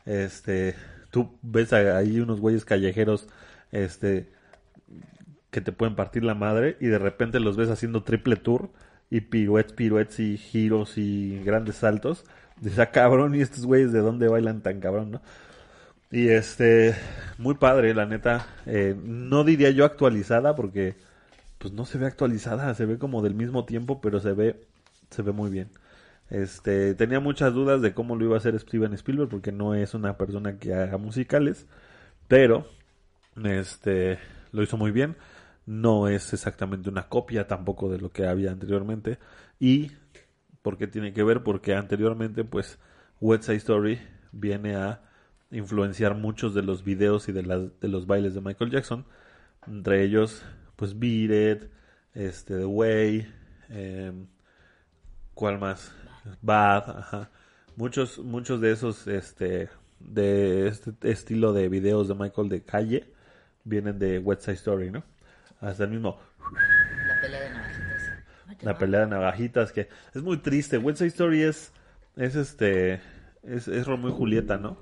este, tú ves ahí unos güeyes callejeros, este, que te pueden partir la madre y de repente los ves haciendo triple tour y piruetes, piruetes y giros y grandes saltos. Dices, ah, cabrón, y estos güeyes de dónde bailan tan cabrón, ¿no? Y este, muy padre, la neta. Eh, no diría yo actualizada porque, pues no se ve actualizada, se ve como del mismo tiempo, pero se ve, se ve muy bien. Este, tenía muchas dudas de cómo lo iba a hacer Steven Spielberg porque no es una persona que haga musicales, pero, este, lo hizo muy bien. No es exactamente una copia tampoco de lo que había anteriormente. Y, ¿por qué tiene que ver? Porque anteriormente, pues, West Side Story viene a influenciar muchos de los videos y de, las, de los bailes de Michael Jackson. Entre ellos, pues, Beat It, este, The Way, em, ¿cuál más? Bad, ajá. Muchos, muchos de esos, este, de este estilo de videos de Michael de calle vienen de West Side Story, ¿no? Hasta el mismo La pelea de navajitas. la pelea de navajitas que es muy triste. West Side Story es es este es, es Romeo y Julieta, ¿no?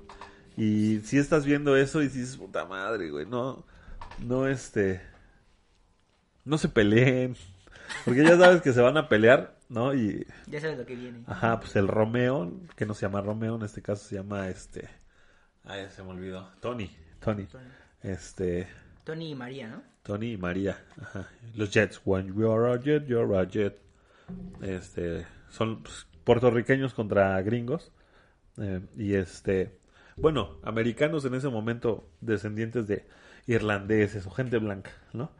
Y si estás viendo eso y dices, puta madre, güey, no no este no se peleen. Porque ya sabes que se van a pelear, ¿no? Y Ya sabes lo que viene. ajá, pues el Romeo, que no se llama Romeo, en este caso se llama este Ay, se me olvidó. Tony, Tony. Este Tony y María, ¿no? Tony y María. Ajá. Los Jets. When you're a jet, you're a jet. Este, son pues, puertorriqueños contra gringos. Eh, y este, bueno, americanos en ese momento descendientes de irlandeses o gente blanca, ¿no?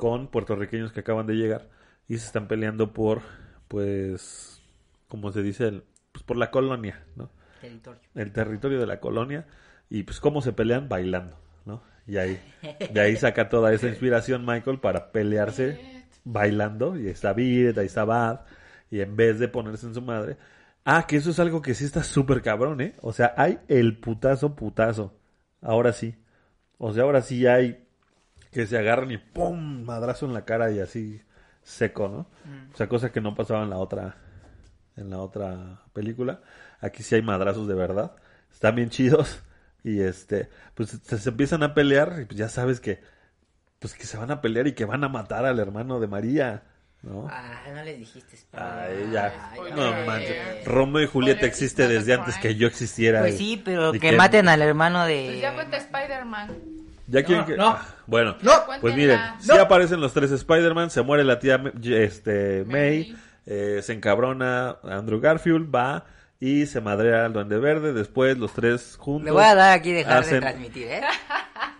Con puertorriqueños que acaban de llegar y se están peleando por, pues, como se dice, el- pues por la colonia, ¿no? Territorio. el territorio de la colonia y pues cómo se pelean bailando, ¿no? Y ahí de ahí saca toda esa inspiración Michael para pelearse bailando y está Beat, ahí está Bad y en vez de ponerse en su madre, ah, que eso es algo que sí está súper cabrón, ¿eh? O sea, hay el putazo putazo. Ahora sí. O sea, ahora sí hay que se agarran y pum, madrazo en la cara y así seco, ¿no? O sea, cosa que no pasaba en la otra en la otra película. Aquí sí hay madrazos de verdad. Están bien chidos. Y este, pues se, se empiezan a pelear y pues ya sabes que pues que se van a pelear y que van a matar al hermano de María, ¿no? Ah, no les dijiste. Ay, ya. Ay, No ay, manches. ay. Romeo y Julieta existe desde antes que yo existiera. Pues sí, pero y que maten al hermano de... Pues ya cuenta Spider-Man. Ya quieren No, que... no. Ah, bueno, No. pues miren, sí aparecen los tres Spider-Man, se muere la tía este, May, eh, se encabrona Andrew Garfield, va y se madrea al Duende Verde, después los tres juntos. Le voy a dar aquí dejar de transmitir, ¿eh?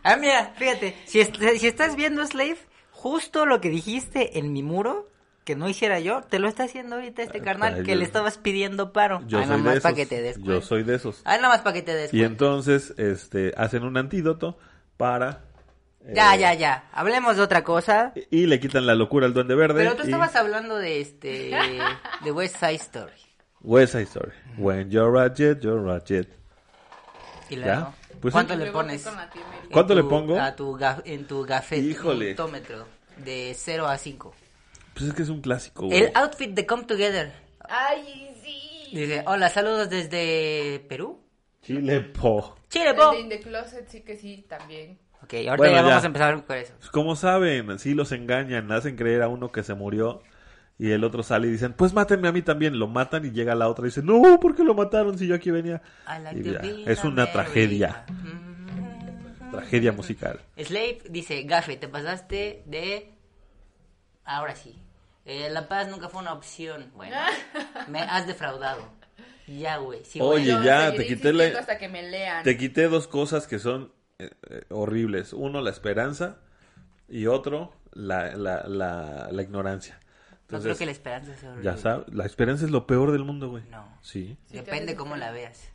Ah, mira, fíjate, si, est- si estás viendo Slave, justo lo que dijiste en mi muro, que no hiciera yo, te lo está haciendo ahorita este Ah, carnal, que le estabas pidiendo paro. Yo ah, nada soy de más esos. para que te des Yo soy de esos. Ah, nada más para que te des Y entonces, este, hacen un antídoto para... eh, Ya, ya, ya. Hablemos de otra cosa. Y le quitan la locura al Duende Verde. Pero tú y- estabas hablando de este... de West Side Story. West Side Story. When you're a jet, you're a jet. Y ¿Ya? luego, Pues ¿cuánto sí. le pones? ¿Cuánto le pongo? A tu en tu Híjole. gafetómetro. De 0 a 5. Pues es que es un clásico, güey. El outfit de Come Together. Ay, sí. Dice, hola, saludos desde Perú. Chile, po. Chile, El po. de In the Closet sí que sí, también. Ok, ahorita Bueno, ya ya. vamos a empezar con eso. Como saben, sí los engañan, hacen creer a uno que se murió y el otro sale y dicen, pues mátenme a mí también. Lo matan y llega la otra y dice, no, ¿por qué lo mataron si yo aquí venía? Like es una tragedia, Mm. tragedia musical. Slave dice, Gafe, te pasaste de... Ahora sí. Eh, la paz nunca fue una opción. Bueno, me has defraudado. Ya, güey. sí. Oye, ya, te quité la- hasta que me lean. Te quité dos cosas que son eh, eh, horribles. Uno, la esperanza y otro, la, la, la, la ignorancia. No Entonces, creo que la esperanza sea horrible. ya sabes, la esperanza es lo peor del mundo, güey. No. Sí. Depende cómo la veas.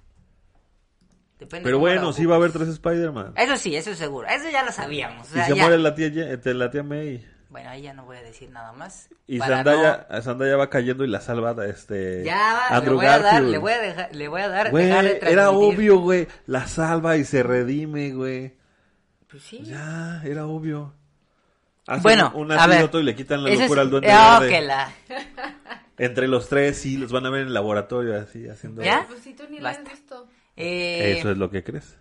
Depende Pero bueno, sí va a haber tres Spider-Man. Eso sí, eso es seguro. Eso ya lo sabíamos. o Y se ya. muere la tía, eh, la tía May. Bueno, ahí ya no voy a decir nada más. Y Zendaya, Zendaya va cayendo y la salva este no- Ya, va, le Andrew voy a dar, Garfield. le voy a dejar, le voy a dar, Güey, dejar de era obvio, güey. La salva y se redime, güey. Pues sí. Ya, era obvio. Hacen Bueno, un a ver. antídoto y le quitan la locura es- al duende Ah, verde. que la... Entre los tres, sí, los van a ver en el laboratorio así, haciendo... ¿Ya? Pues si tú ni has visto. Eh, Eso es lo que crees.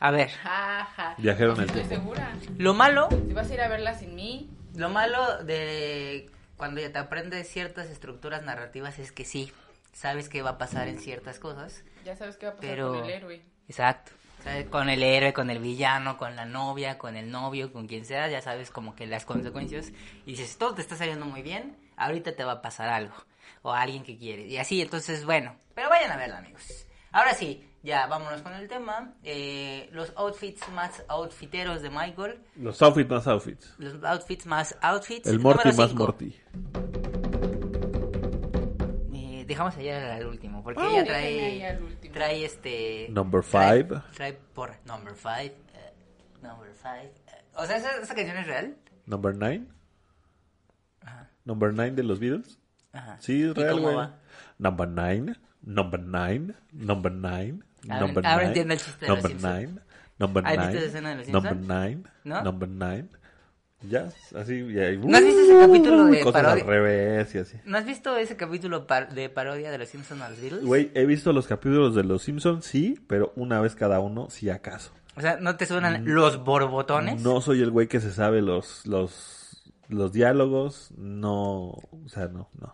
A ver, Ja, ja. Viajero en el Estoy tiempo. segura. lo malo, Si vas a ir a verla sin mí, lo malo de cuando ya te aprendes ciertas estructuras narrativas es que sí, sabes qué va a pasar en ciertas cosas. ya sabes qué va a pasar Pero... con el héroe. Exacto. ¿Sabes? Con el héroe, con el villano, con la novia, con el novio, con quien sea, ya sabes como que las consecuencias. Y dices, todo te está saliendo muy bien, ahorita te va a pasar algo. O a alguien que quieres. Y así, entonces, bueno. Pero vayan a verla, amigos. Ahora sí, ya vámonos con el tema. Eh, los outfits más outfiteros de Michael. Los outfits más outfits. Los outfits más outfits. El Morty Número más. Morty. Eh, dejamos ayer al último, porque Ah, ella trae, trae este... Number trae- five. Trae, por number five, eh, number five. eh, o sea, ¿esa, esa canción es real? Number nine. Ajá. Number nine de los Beatles. Ajá. Sí, ¿Y es real, cómo güey. va? Number nine. Number nine. Number nine. Number ahora nine. entiendo el chiste de Number nine. Number ¿Has visto nine. Number nine. Number nine. Ya, así. Y ahí, ¿No has visto ese capítulo de cosas parodia? al revés y así. ¿No has visto ese capítulo par- de parodia de los Simpsons a los Beatles? Güey, he visto los capítulos de Los Simpsons, sí, pero una vez cada uno, si acaso. O sea, ¿no te suenan los borbotones? Mm. No soy el güey que se sabe los, los, los diálogos, no, o sea, no, no.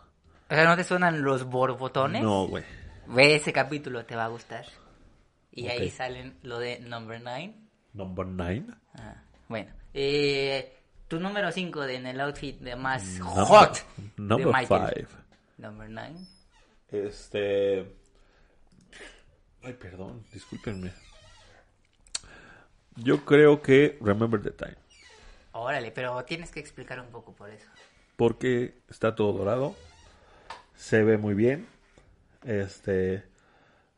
O sea, ¿no te suenan los borbotones? No, güey. Ve ese capítulo, te va a gustar. Y ahí Ok. salen lo de number nine. Number nine. Ah, bueno, eh, tu número 5 en el outfit de más Number- hot Number de Michael. five. Number 9. Este. Ay, perdón, discúlpenme. Yo creo que Remember the Time. Órale, pero tienes que explicar un poco por eso. Porque está todo dorado. Se ve muy bien. Este.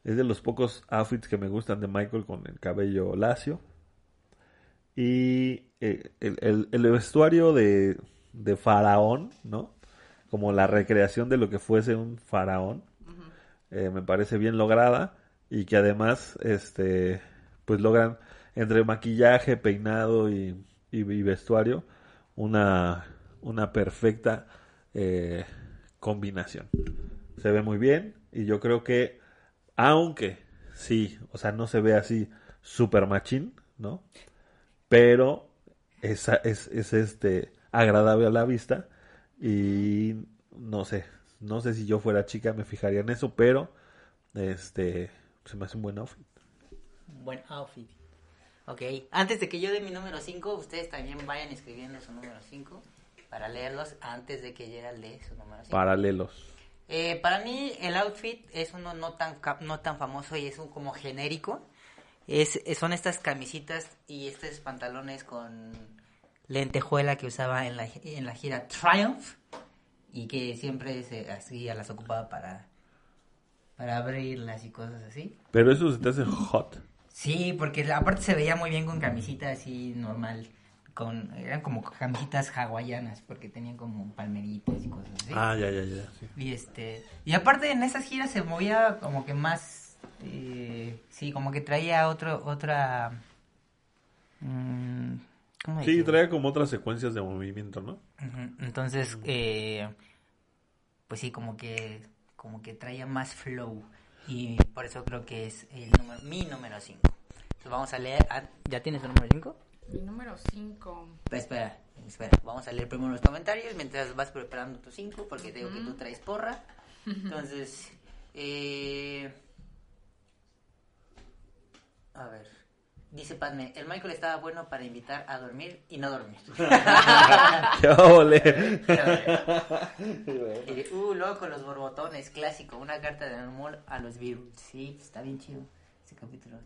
Es de los pocos outfits que me gustan de Michael con el cabello lacio. Y eh, el, el- el vestuario de, de faraón, ¿no? Como la recreación de lo que fuese un faraón. eh, me parece bien lograda. Y que además, este, pues logran entre maquillaje, peinado y, y- y vestuario una, una perfecta eh, combinación. Se ve muy bien y yo creo que, aunque sí, o sea, no se ve así super machín, ¿no? Pero es, es, es este agradable a la vista y no sé, no sé si yo fuera chica me fijaría en eso, pero este se me hace un buen outfit. Buen outfit. Ok, antes de que yo dé mi número 5, ustedes también vayan escribiendo su número 5 para leerlos antes de que Gerald lee su número 5. Paralelos. Eh, para mí el outfit es uno no tan no tan famoso y es un como genérico. Es, son estas camisitas y estos pantalones con lentejuela que usaba en la, en la gira Triumph y que siempre se hacía las ocupaba para para abrirlas y cosas así. Pero eso se te hace hot. Sí, porque aparte se veía muy bien con camisita así normal, con eran como camisitas hawaianas porque tenían como palmeritas y cosas así. Ah, ya, ya, ya. sí. Y este y aparte en esas giras se movía como que más eh, sí, como que traía otro otra mm, ¿cómo Sí, trae como otras secuencias de movimiento, ¿no? Entonces, eh, pues sí, como que, como que traía más flow. Y por eso creo que es el número, mi número 5. Entonces vamos a leer. ah, ¿Ya tienes el número 5? Mi número 5. Pero espera, espera, vamos a leer primero los comentarios mientras vas preparando tus cinco, porque te digo que tú traes porra. Entonces, eh... a ver, dice Padme, el Michael estaba bueno para invitar a dormir y no dormir. ¡Qué ole! Eh, uh, loco, los borbotones, clásico, una carta de amor a los virus. Sí, está bien chido ese capítulo.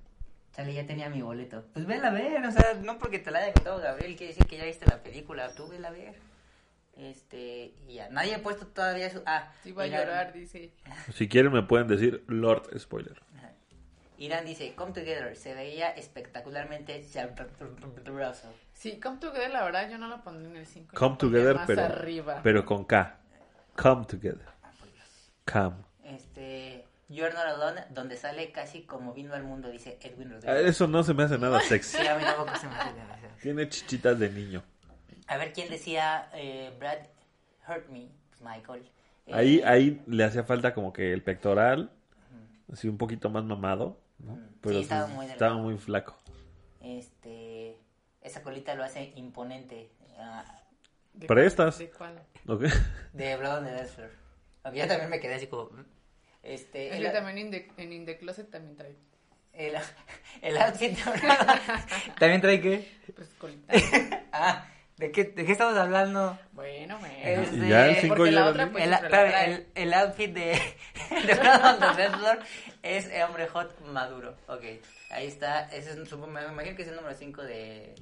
Chale, ya tenía mi boleto. Pues vela a ver, o sea, no porque te la haya contado Gabriel, quiere decir que ya viste la película, tú vela a ver. Este, y ya, nadie ha puesto todavía su... Ah, Sí, va a llorar, dice. Si quieren me pueden decir Lord Spoiler. Ajá. Irán dice, Come Together, se veía espectacularmente sabroso. Sí, Come Together, la verdad, yo no lo pondré en el 5. Come Together, pero, arriba. pero con K. Come Together. Come. Este, You're Not Alone, donde sale casi como vino al mundo, dice Edwin Rodríguez. Eso no se me hace nada sexy. Sí, a mí tampoco se me hace gracia. Tiene chichitas de niño. A ver quién decía eh, Brad Hurt Me, pues Michael. Eh, Ahí, ahí le hacía falta como que el pectoral, así un poquito más mamado, ¿no? Pero Sí, estaba muy estaba muy flaco. Este, esa colita lo hace imponente. ah, ¿De Prestas. cuál- ¿De cuál? ¿Ok? de Blood on the Dance Floor. Aunque Yo también me quedé así como... Este, Es el, que también in the- en In The Closet también trae. el, el outfit ¿También trae qué? Pues colita. Ah, ¿de qué, ¿de qué estamos hablando? bueno, bueno. Este, Ya el cinco porque ya la lo otra pues el, el, el outfit de, de Dance Floor es el hombre hot maduro. Ok, ahí está. Ese es, supongo- me imagino que es el número 5 de,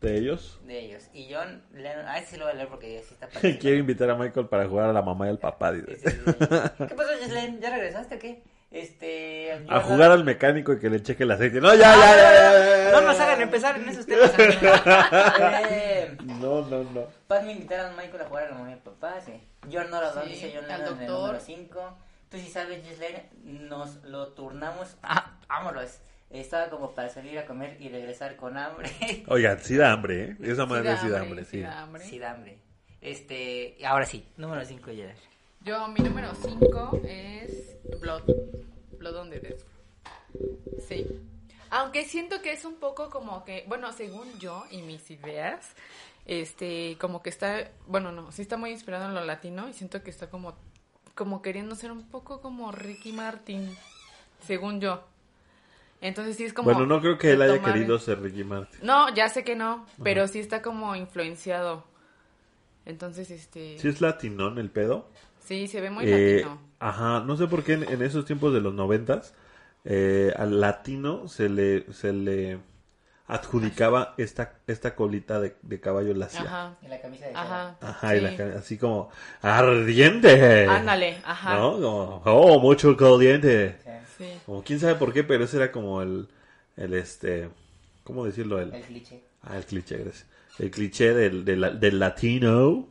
De ellos. de ellos. Y John Lennon, ah, sí lo voy a leer porque sí está participando. invitar a Michael para jugar a la mamá y al papá. dice. Sí, sí, sí. ¿Qué pasó, Gislen? ¿Ya regresaste o qué? Este. A jugar al mecánico y que le cheque el aceite. No, ya, ya, ya, ya, ya, ya. No nos hagan empezar en esos temas. No, no, no. Paz me invitaron a Michael a jugar a la mamá y el papá, sí. Yo no lo Sí, dice John al Lennon en el doctor. número 5. Tú sí sabes, Gislen, nos lo turnamos. Ah, vámonos. Estaba como para salir a comer y regresar con hambre. Oigan, sí da hambre, ¿eh? Esa madre sí da da hambre, sí sí. da hambre. Sí, da hambre. Este, ahora sí, número 5 ya. Yo, mi número 5 es Blood. Blood on the Death. Sí. Aunque siento que es un poco como que, bueno, según yo y mis ideas, este, como que está, bueno, no, sí está muy inspirado en lo latino y siento que está como, como queriendo ser un poco como Ricky Martin, según yo. Entonces sí es como... Bueno, no creo que él haya querido ser Ricky Martin. No, ya sé que no, pero sí está como influenciado. Entonces, este... Sí es latinón el pedo. Sí, se ve muy Eh, latino. Ajá, no sé por qué en, en esos tiempos de los noventas eh, al latino se le, se le adjudicaba esta, esta colita de, de caballo lacia. Ajá, Ajá, En la camisa de ajá. y la sí. ca- así como ardiente. Ándale, ajá. ¿No? Como, oh, mucho caliente. seda. Sí. Como quién sabe por qué, pero ese era como el, el este, ¿cómo decirlo? El, El cliché. Ah, el cliché, gracias. El cliché del, del, del latino.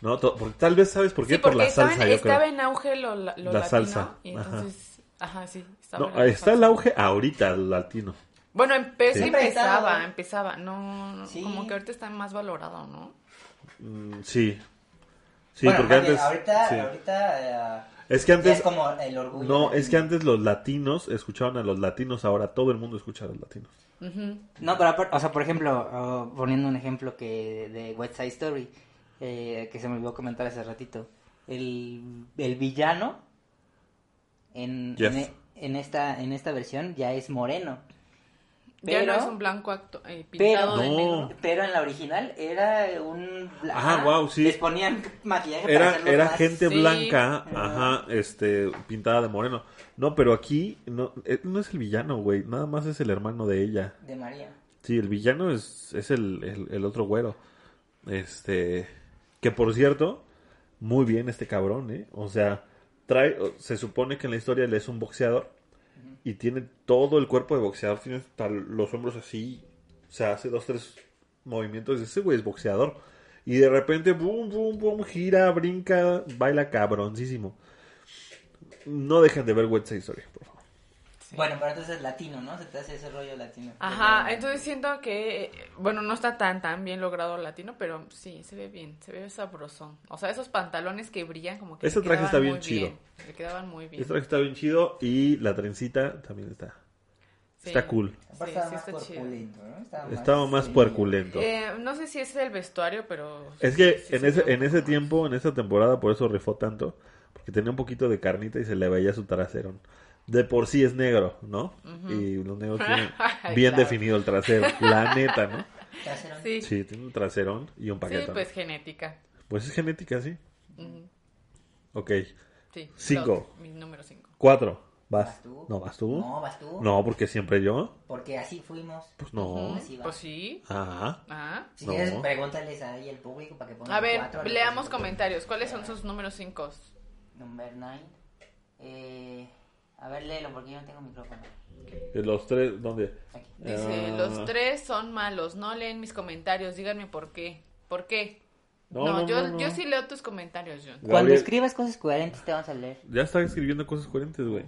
¿No? To- porque tal vez sabes por qué, Sí, por la salsa, en, yo estaba creo. en auge lo, la- lo La latino. salsa, Y entonces, ajá, sí. Estaba No, en la está el auge ahorita, el latino. Bueno, empe- Sí. Empezaba, empezaba. No, no, Sí. como que ahorita está más valorado, ¿no? Mm, sí. Sí, Bueno, porque antes... ahorita, sí. ahorita eh, Es que ya antes... es como el orgullo. No, es que antes los latinos escuchaban a los latinos, ahora todo el mundo escucha a los latinos. No, pero aparte, o sea, por ejemplo, uh, poniendo un ejemplo que de West Side Story, eh, que se me olvidó comentar hace ratito, el, el villano en, en, en esta en esta versión ya es moreno. Ya Pero, no es un blanco acto- eh, pintado pero, de No. negro. pero en la original era un bla- Ajá, ajá, guau, sí. Les ponían maquillaje Era, hacerlos era más- gente Sí. blanca, ajá, este, pintada de moreno. No, pero aquí no, eh, no es el villano, güey, nada más es el hermano de ella. de María. Sí, el villano es, es el, el, el otro güero. Este, que por cierto, muy bien este cabrón, ¿eh? O sea, trae, se supone que en la historia él es un boxeador y tiene todo el cuerpo de boxeador, tiene hasta los hombros así, o sea, hace dos, tres movimientos, ese güey es boxeador. Y de repente, boom, boom, boom, gira, brinca, baila cabroncísimo. No dejen de ver West Side Story, por favor. Bueno, pero entonces latino, ¿no? Se te hace ese rollo latino. Ajá, Pero- entonces siento que, bueno, no está tan tan bien logrado el latino, pero sí, se ve bien, se ve sabroso. O sea, esos pantalones que brillan como que Ese traje está bien chido. Le quedaban muy bien. Este traje está bien chido y la trencita también está. Sí. Está cool. Sí, estaba sí más está chido. corpulento, ¿no? Estaba Estaba más sí. puerculento. Eh, no sé si es el vestuario, pero... Es que sí en se ese, en ese tiempo, en esa temporada, por eso rifó tanto. Porque tenía un poquito de carnita y se le veía su trasero. De por sí es negro, ¿no? Y los negros tienen bien claro. definido el trasero. La neta, ¿no? Trasero. más. Sí, sí, Sí, tiene un traserón y un paquetón. pues genética. Pues es genética, sí. Ujú. Ok. Sí. Cinco. los- mi número 5. Cuatro. Vas. ¿Vas tú? No, vas tú. No, vas tú. No, porque siempre yo. Porque así fuimos. Pues no. Pues sí. Ajá. Ah. Si No. quieres, pregúntales ahí al público para que pongan A ver, cuatro, leamos comentarios. ¿Cuáles son sus números 5? Number 9. Eh, a ver, léelo porque yo no tengo micrófono. Los tres, ¿dónde? Aquí. Dice, Ah. los tres son malos, no leen mis comentarios, díganme por qué. ¿Por qué? No, No, no, yo, no, no. yo sí leo tus comentarios, John. Cuando Gabriel- escribas cosas coherentes te vamos a leer. Ya está escribiendo cosas coherentes, güey.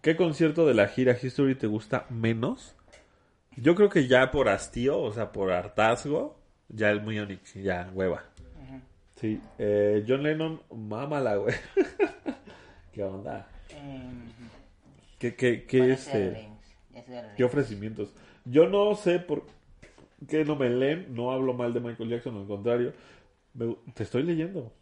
¿Qué concierto de la gira History te gusta menos? Yo creo que ya por hastío, o sea, por hartazgo, ya el Munich, ya, hueva. Sí, eh, John Lennon, mámala, güey. ¿Qué onda? Em, ¿Qué, qué, qué, este, qué ofrecimientos? Yo no sé por qué no me leen, no hablo mal de Michael Jackson, al contrario. Me- te estoy leyendo.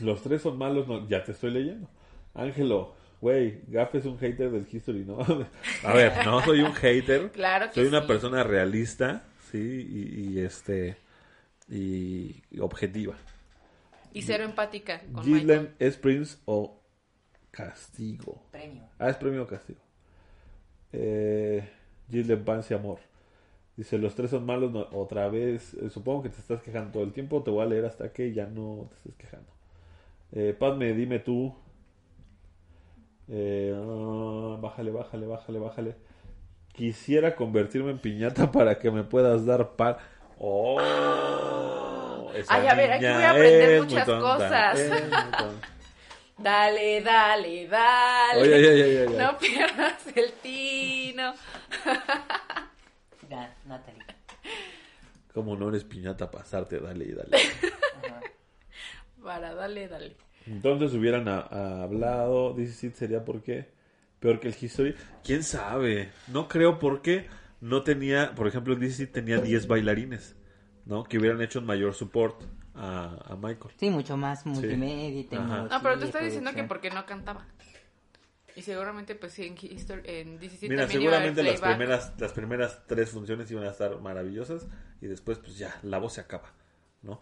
Los tres son malos, no, ya te estoy leyendo. Ángelo, güey, Gaff es un hater del history, ¿no? A ver, no soy un hater. Claro que Soy una sí. persona realista, sí, y, y, este, y, y objetiva. Y cero empática con Michael. es Prince o Castigo. Premio. Ah, es premio o castigo. Eh, Gillen Vance Amor. Dice, los tres son malos no- otra vez. Eh, supongo que te estás quejando todo el tiempo. Te voy a leer hasta que ya no te estés quejando. Eh, Padme, dime tú. Eh, ah, bájale, bájale, bájale, bájale. Quisiera convertirme en piñata para que me puedas dar par. Oh, Ay, a ver, aquí voy a aprender muchas tonta, cosas. Dale, dale, dale. Oye, oye, oye, oye. No pierdas el tino. Ya, Natalie. Como no eres piñata, pasarte, dale y dale. Ajá. Para, dale, dale. Entonces hubieran a- a hablado, dice sería porque peor que el History. ¿Quién sabe? No creo porque no tenía, por ejemplo, el DC tenía 10 bailarines, ¿no? Que hubieran hecho un mayor support a, a Michael. Sí, mucho más multimedia y tecnología. No, pero te estoy diciendo que porque no cantaba. Y seguramente, pues sí, en, History, en 17 Mira, seguramente las primeras, las primeras tres funciones iban a estar maravillosas y después pues ya, la voz se acaba, ¿no?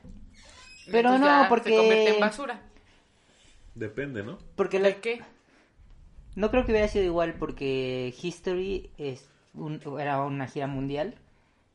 Pero Entonces no, porque- Se convierte en basura. Depende, ¿no? Porque la- ¿De qué? no creo que hubiera sido igual porque History es un- era una gira mundial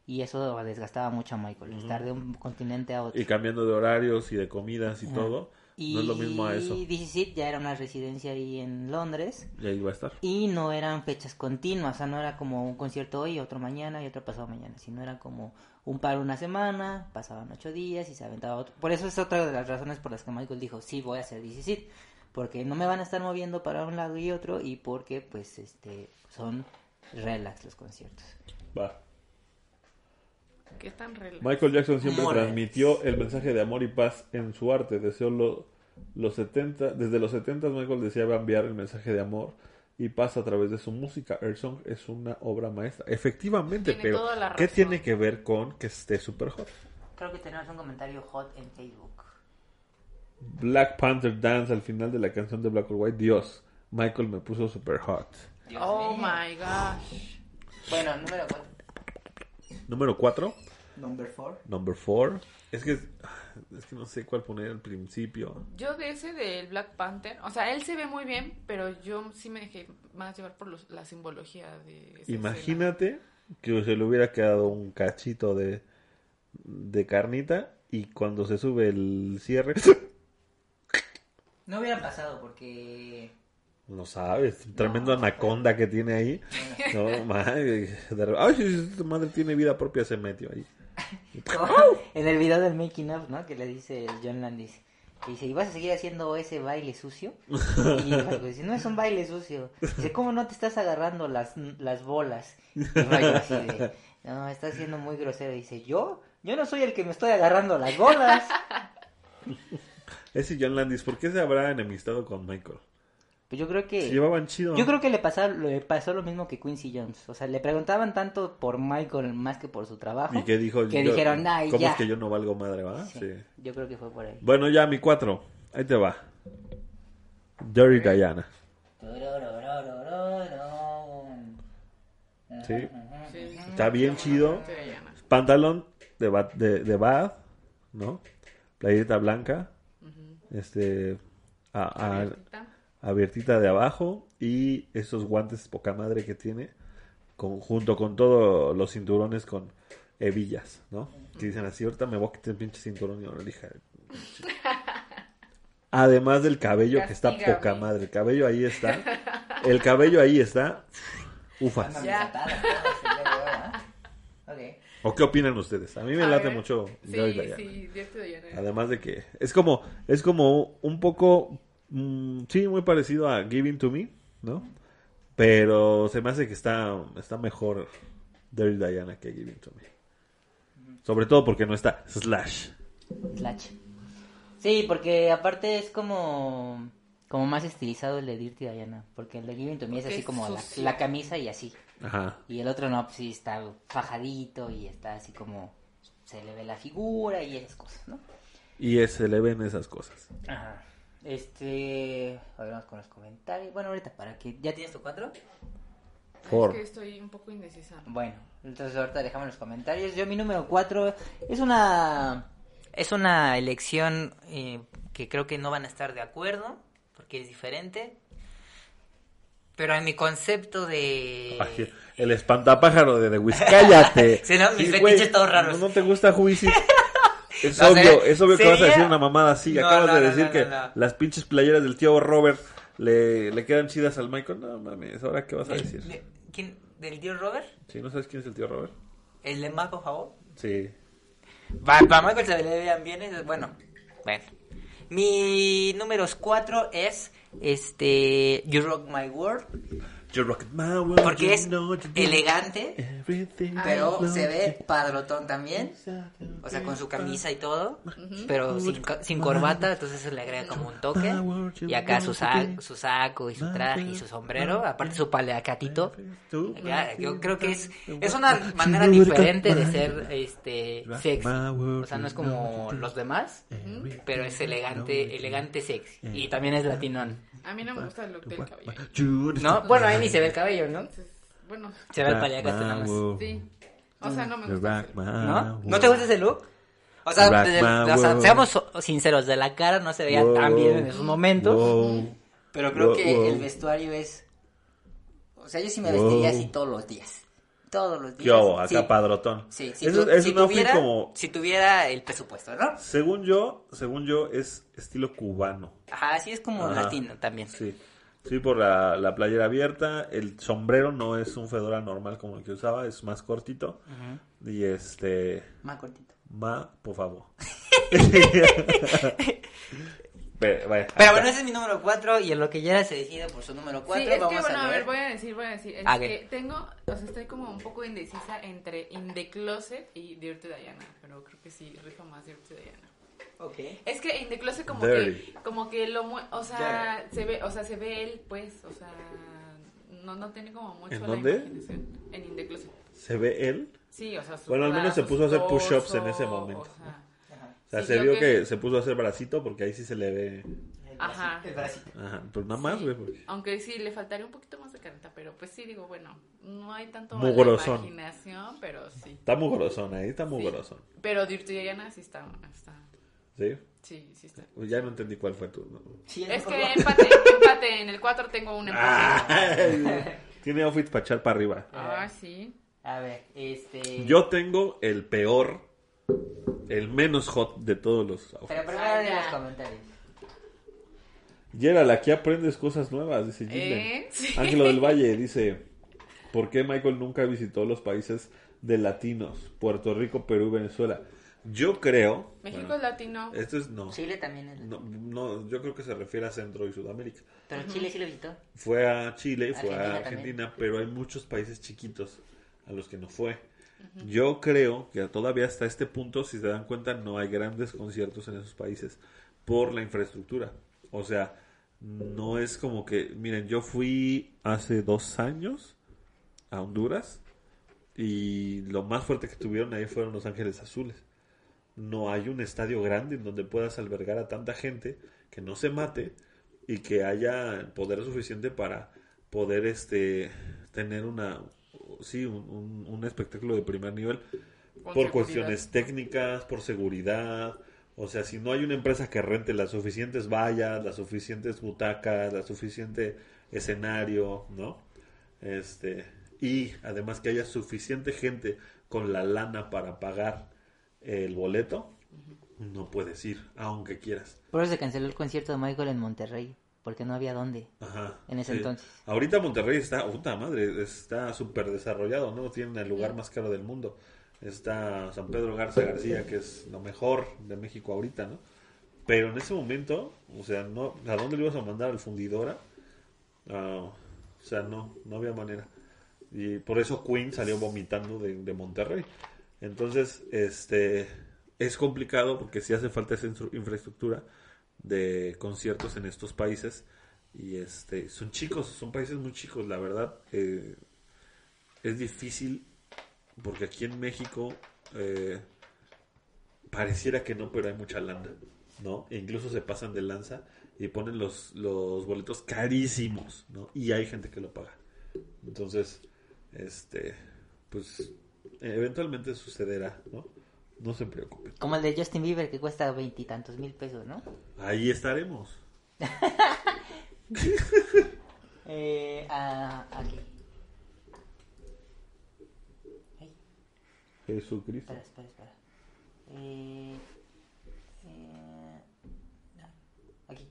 y eso desgastaba mucho a Michael. Estar de un continente a otro. Y cambiando de horarios y de comidas y todo, Y no es lo mismo a eso. 17 ya era una residencia ahí en Londres Y ahí va a estar. y no eran fechas continuas, o sea, no era como un concierto hoy, otro mañana y otro pasado mañana, sino era como un par una semana, pasaban ocho días y se aventaba otro. Por eso es otra de las razones por las que Michael dijo, sí, voy a hacer 17, porque no me van a estar moviendo para un lado y otro y porque pues este son relax los conciertos. Va. ¿Qué tan relax? Michael Jackson siempre transmitió el mensaje de amor y paz en su arte. Deseó lo- los 70, desde los 70 Michael deseaba enviar el mensaje de amor y paz a través de su música. Earth Song es una obra maestra. Efectivamente, Tiene pero toda la ¿qué tiene que ver con que esté super hot? Creo que tenemos un comentario hot en Facebook. Black Panther Dance al final de la canción de Black or White. Dios, Michael me puso super hot. Dios Oh mío. my gosh. Bueno, número 4. Número 4, Number 4. number 4. Es que, es que no sé cuál poner al principio. Yo de ese del Black Panther, o sea, él se ve muy bien, pero yo sí me dejé más llevar por los- la simbología de esa Imagínate que se le hubiera quedado un cachito de, de carnita y cuando se sube el cierre, No hubiera pasado porque no sabes, tremendo anaconda que tiene ahí. No, madre, ay, si esta madre tiene vida propia, se metió ahí. En el video del making of, ¿no? Que le dice el John Landis. Que dice, ¿y vas a seguir haciendo ese baile sucio? Y dice, no es un baile sucio. Dice, ¿cómo no te estás agarrando las, las bolas? Y así de, no, estás siendo muy grosero. Dice, ¿yo? Yo no soy el que me estoy agarrando las bolas. Ese John Landis, ¿por qué se habrá enemistado con Michael? Pues yo creo que... Se llevaban chido. Yo creo que le pasó, le pasó lo mismo que Quincy Jones. O sea, le preguntaban tanto por Michael más que por su trabajo. Y que dijo... Que yo- dijeron, ay, ¿Cómo ya. es que yo no valgo madre, va? Sí, Sí. Yo creo que fue por ahí. Bueno, ya mi cuatro. Ahí te va. Dirty Diana. Sí. Sí. Está bien chido. Pantalón de, ba- de, de bath, ¿no? Playeta blanca. Este... a- a- Abiertita. de abajo y esos guantes poca madre que tiene con, junto con todos los cinturones con hebillas, ¿no? Que dicen así, ahorita me voy a quitar el pinche cinturón y ahora pinche". Además del cabello que está poca madre, el cabello ahí está, el cabello ahí está, ufas. Ya. Ok. ¿O qué opinan ustedes? A mí me A late ver. mucho Sí, sí. Además de que es como es como un poco mm, sí muy parecido a Giving to Me, ¿no? Pero se me hace que está está mejor Dirty Diana que Giving to Me. Sobre todo porque no está Slash. Slash. Sí, porque aparte es como como más estilizado el de Dirty Diana, porque el de Giving to Me es así como la, la camisa y así. Ajá. Y el otro no, pues sí está fajadito y está así como se le ve la figura y esas cosas, ¿no? Y es- se le ven esas cosas. Ajá. Este, a ver, vamos con los comentarios. Bueno, ahorita para que ya tienes tu cuatro. Por Es que estoy un poco indecisa. Bueno, entonces ahorita dejamos los comentarios. Yo mi número 4 es una es una elección eh, que creo que no van a estar de acuerdo porque es diferente. Pero en mi concepto de Ay, el espantapájaro de The Wiz. ¡Cállate! Sí, ¿no? Mis fetiches todos raros. ¿No te gusta Juicy? Es No, obvio, sería- es obvio que vas a decir una mamada así. No, Acabas no, de decir que las pinches playeras del tío Robert le, le quedan chidas al Michael. No mames, ¿ahora qué vas a decir? ¿De- ¿Quién? ¿Del tío Robert? ¿Sí? ¿No sabes quién es el tío Robert? ¿El de más, por favor? Sí. Para, para Michael se le vean bien, bueno, bueno. Mi números 4 es este You Rock My World, You rock my world, porque you es know you do elegante, pero se ve padrotón también, o sea, con su camisa y todo, pero sin, corbata, entonces eso le agrega como un toque. Y acá su, sa- su saco y su traje y su sombrero, aparte su paleacatito. Acá, Yo creo que es, es una manera diferente de ser este sexy. O sea, no es como los demás, pero es elegante, elegante sexy. Y también es latinón. A mí no me gusta el look del cabello. ¿No? Bueno, ahí ni se ve el cabello, ¿no? Bueno, Se ve el paliacate nada más. sí. O sea, no me gusta. ¿No? ¿No te gusta ese look? O sea, desde- o seamos sinceros, de la cara no se veía tan bien en esos momentos. Pero creo Wow, que el vestuario es... O sea, yo sí me vestiría así todos los días. Todos los días. ¿Qué hago? Acá Sí. padrotón. Sí, tu- es si un outfit tuviera, como... si tuviera el presupuesto, ¿no? Según yo, según yo, es estilo cubano. Ajá, así es como Ajá. latino también. Sí. Sí, por la, la playera abierta. El sombrero no es un fedora normal como el que usaba, es más cortito. Y este. Más cortito. Ma, por favor. Pero, vaya, Pero bueno, ese es mi número 4 y en lo que ya se decide por su número 4 Sí, es vamos que bueno, a a ver. ver, voy a decir, voy a decir. Es A que ver. tengo, o sea, estoy como un poco indecisa entre In the Closet y Dirty Diana. Pero creo que sí, rifa más Dirty Diana. Ok. Es que In the Closet como Dirty. que, como que lo, o sea, se ve, o sea, se ve él, pues, o sea, no, no tiene como mucho ¿En la dónde? imaginación. En In the Closet. ¿Se ve él? Sí, o sea, su Bueno, al menos se puso a hacer push-ups en ese momento. O sea, O sea, Sí, se vio que- que se puso a hacer bracito porque ahí sí se le ve. Ajá. El bracito. Ajá, pues nada más, Sí, güey. porque- Aunque sí, le faltaría un poquito más de careta, pero pues sí, digo, bueno, no hay tanto Muy imaginación, pero sí. Está muy grosón ahí, está muy Sí. grosón. Pero Dirty Diana sí está, está, ¿Sí? sí, sí está. Pues ya no entendí cuál fue tu. ¿no? Sí, Es que empate, empate, en el 4 tengo un empate. Ay, Tiene outfits para echar para arriba. Ah, sí. A ver, este... Yo tengo el peor, el menos hot de todos los outfits. Pero primero Ah, de los comentarios. Gerald, aquí aprendes cosas nuevas, dice Gilden. ¿Eh? Sí. Ángelo del Valle dice, ¿por qué Michael nunca visitó los países de latinos? Puerto Rico, Perú, Venezuela. Yo creo... México bueno, es latino. Esto es... No, Chile también es... no, no, yo creo que se refiere a Centro y Sudamérica. Pero Chile sí lo visitó. Fue a Chile, fue a Argentina Argentina, pero hay muchos países chiquitos a los que no fue. Yo creo que todavía hasta este punto, si se dan cuenta, no hay grandes conciertos en esos países por la infraestructura. O sea, no es como que, miren, yo fui hace dos años a Honduras y lo más fuerte que tuvieron ahí fueron Los Ángeles Azules. No hay un estadio grande en donde puedas albergar a tanta gente que no se mate y que haya poder suficiente para poder este tener una sí un, un- un espectáculo de primer nivel por seguridad. cuestiones técnicas, por seguridad. O sea, si no hay una empresa que rente las suficientes vallas, las suficientes butacas, la suficiente escenario, ¿no? Este, y además que haya suficiente gente con la lana para pagar el boleto, no puedes ir, aunque quieras. Por eso se canceló el concierto de Michael en Monterrey, porque no había dónde. Ajá. En ese entonces. Ahorita Monterrey está, puta madre, está súper desarrollado, ¿no? Tienen el lugar más caro del mundo. Está San Pedro Garza García, que es lo mejor de México ahorita, ¿no? Pero en ese momento, o sea, no, ¿a dónde le ibas a mandar al fundidora? Ah, o sea, no, no había manera. Y por eso Queen salió vomitando de, de Monterrey. Entonces, este, es complicado porque sí hace falta esa infraestructura de conciertos en estos países. Y este, son chicos, son países muy chicos, la verdad. eh, es difícil porque aquí en México eh, pareciera que no, pero hay mucha lana, ¿no? E incluso se pasan de lanza y ponen los, los boletos carísimos, ¿no? Y hay gente que lo paga. Entonces, este, pues, eventualmente sucederá, ¿no? No se preocupen. Como el de Justin Bieber que cuesta veintitantos mil pesos, ¿no? Ahí estaremos. Eh, ah, aquí. Ay, Jesucristo. espera, espera, espera. Eh, eh, aquí.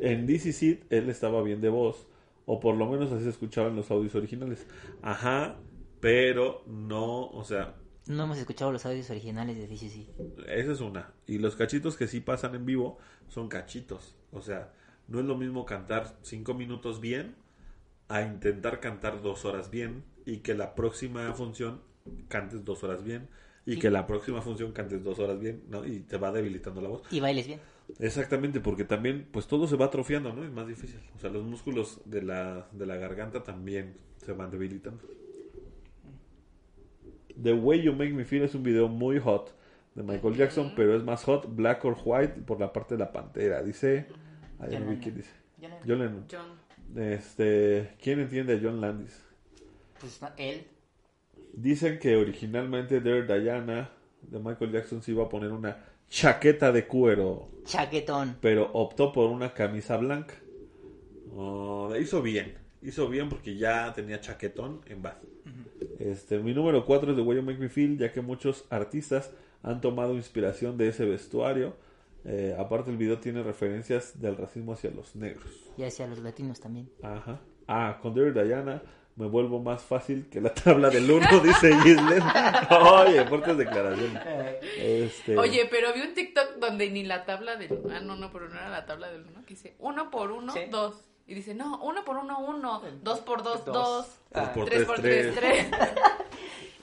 En DC Seed él estaba bien de voz, o por lo menos así se escuchaba en los audios originales. Ajá, pero no, o sea, No hemos escuchado los audios originales de DCC. esa es una. Y los cachitos que sí pasan en vivo son cachitos. O sea, no es lo mismo cantar cinco minutos bien a intentar cantar dos horas bien y que la próxima función cantes dos horas bien y Sí. que la próxima función cantes dos horas bien, ¿no? Y te va debilitando la voz. Y bailes bien. Exactamente, porque también, pues todo se va atrofiando, ¿no? Es más difícil. O sea, los músculos de la, de la garganta también se van debilitando. The Way You Make Me Feel es un video muy hot de Michael Jackson, pero es más hot black or white por la parte de la pantera. Dice. John dice. John Lennon. John. Este, ¿Quién entiende a John Landis? Pues él. Dicen que originalmente Dear Diana de Michael Jackson se iba a poner una chaqueta de cuero. Chaquetón. pero optó por una camisa blanca. Oh, hizo bien, hizo bien porque ya tenía chaquetón en Bath. Este, mi número 4 es de Way You Make Me Feel, ya que muchos artistas han tomado inspiración de ese vestuario. Eh, aparte el video tiene referencias del racismo hacia los negros. Y hacia los latinos también. Ajá. Ah, con Dear Diana me vuelvo más fácil que la tabla del 1, dice Gislen. Oye, fuertes declaraciones. Este, Oye, pero vi un TikTok donde ni la tabla del... Ah, no, no, pero no era la tabla del uno. Que dice uno por uno, Sí. dos. Y dice, no, uno por uno, uno. Dos por dos, Dos. dos. Por tres tres, por tres. tres,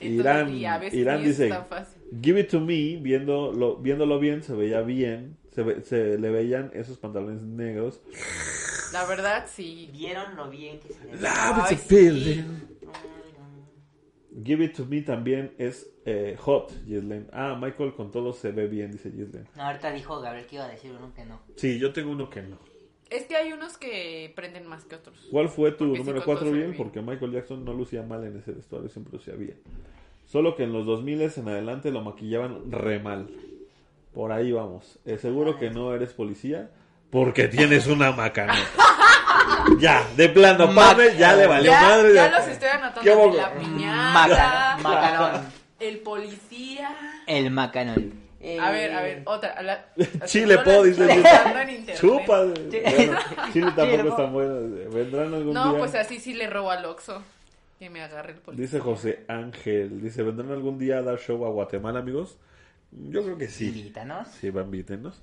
Irán, y a veces Irán dice, es tan fácil. Give it to me, viéndolo, viéndolo bien, se veía bien, se, ve- se le veían esos pantalones negros. La verdad, sí. ¿Vieron lo bien que se le Love Ay, is a sí. feeling. Give it to me también es eh, hot, Gislen. Ah, Michael con todo se ve bien, dice Gislen. No, ahorita dijo Gabriel que iba a decir uno que no. Sí, yo tengo uno que no. Es que hay unos que prenden más que otros. ¿Cuál fue tu Porque número con 4 todo se ve bien? bien. Porque Michael Jackson no lucía mal en ese vestuario, siempre lucía bien. Solo que en los 2000 en adelante lo maquillaban re mal. Por ahí vamos. Eh, seguro que no eres policía porque tienes una macanota. ya, de plano, Pame, ya le valió ya, madre. ya los estoy anotando. ¿Qué de hago? la piñata, Maca- Macanón. el policía. El macanón. Eh, A ver, a ver, otra. a la- Chile no po, dice. Chupa. Bueno, Chile tampoco po. es tan bueno. Vendrán algún No, día. pues así sí le robo al Oxxo. Que me agarre el policía. Dice José Ángel. Dice, ¿vendrán algún día a dar show a Guatemala, amigos? Yo creo que sí. Invítanos. Sí, va, invítenos.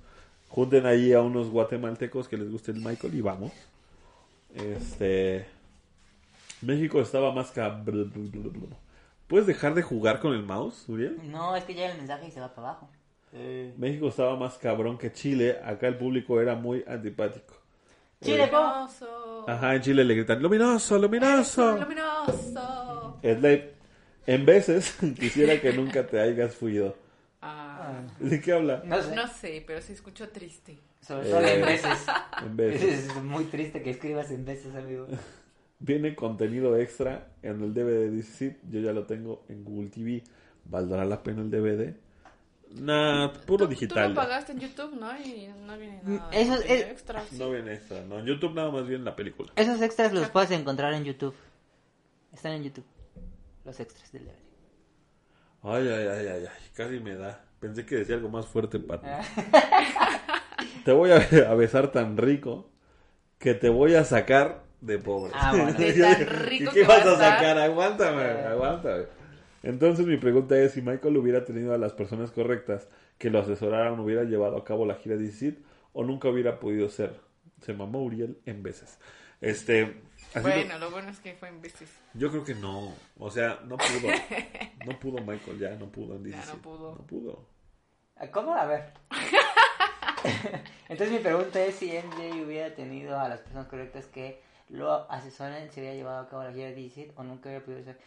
Junten ahí a unos guatemaltecos que les guste el Michael y vamos. Este. México estaba más cabrón. ¿Puedes dejar de jugar con el mouse, Uriel? No, es que llega el mensaje y se va para abajo. México estaba más cabrón que Chile. Acá el público era muy antipático. Chile. Luminoso. Ajá, en Chile le gritan, luminoso, luminoso. Luminoso. Slade, en veces quisiera que nunca te hayas fuido. Ah, ¿De qué habla? No sé. no sé, pero se escuchó triste. Sobre todo Eh, en veces. En veces. Es muy triste que escribas en veces, amigo. Viene contenido extra en el DVD de DC. Yo ya lo tengo en Google TV. ¿Valdrá la pena el DVD? Nah, puro Tú- digital. Tú lo pagaste en YouTube, ¿no? Y no viene nada. de Eso es- contenido es- extra. No viene extra, no. En YouTube nada más viene la película. Esos extras los puedes encontrar en YouTube. Están en YouTube. Los extras del DVD. Ay, ay, ay, ay, ay, casi me da. Pensé que decía algo más fuerte, Pat. te voy a, a besar tan rico que te voy a sacar de pobre. Ah, bueno. De tan rico ¿Y qué que vas va a sacar? Aguántame, aguántame. Entonces mi pregunta es si Michael hubiera tenido a las personas correctas que lo asesoraran, hubiera llevado a cabo la gira de DC o nunca hubiera podido ser. Se mamó Uriel en veces. Este, así Bueno, lo bueno es que fue en veces. yo creo que no. O sea, no pudo. No pudo Michael ya, no pudo en DC. Ya no pudo. No pudo. ¿Cómo? A ver. Entonces mi pregunta es si MJ hubiera tenido a las personas correctas que lo asesoren, si hubiera llevado a cabo la gira de DC o nunca hubiera podido ser.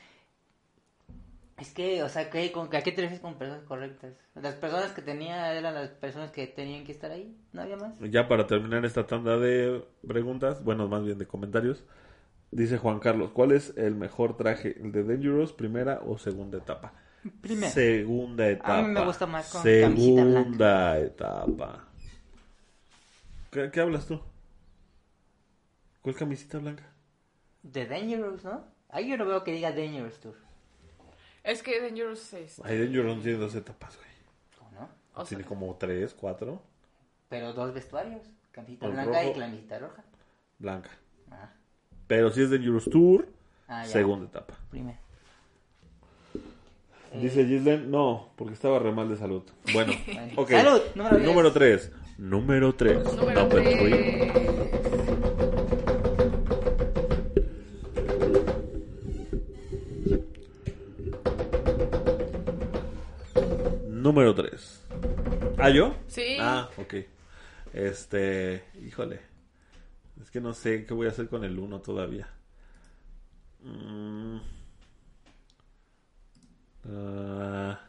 Es que, o sea, ¿qué, con, ¿a qué te refieres con personas correctas? Las personas que tenía eran las personas que tenían que estar ahí, ¿no había más? Ya para terminar esta tanda de preguntas, bueno, más bien de comentarios, dice Juan Carlos, ¿cuál es el mejor traje? ¿El de Dangerous, primera o segunda etapa? Primera. Segunda etapa. A mí me gusta más con Segunda etapa. ¿Qué, qué hablas tú? ¿Cuál camisita blanca? De Dangerous, ¿no? Ahí yo no veo que diga Dangerous Tour. Es que Dangerous es. Ay, Dangerous tiene dos etapas, güey. ¿O no? O sea, Tiene como tres, cuatro. Pero dos vestuarios. Camiseta blanca rojo. y camiseta roja. Blanca. Ah, Pero si es Dangerous Tour, ah, segunda etapa. Primera. Dice Gislen, no, porque estaba re mal de salud. Bueno, Bueno. ok. Salud, número diez. Número 3. Número 3. número tres. Número 3. ¿Ah, yo? Sí. Ah, ok. Este, híjole. Es que no sé qué voy a hacer con el 1 todavía. Mm. Ah.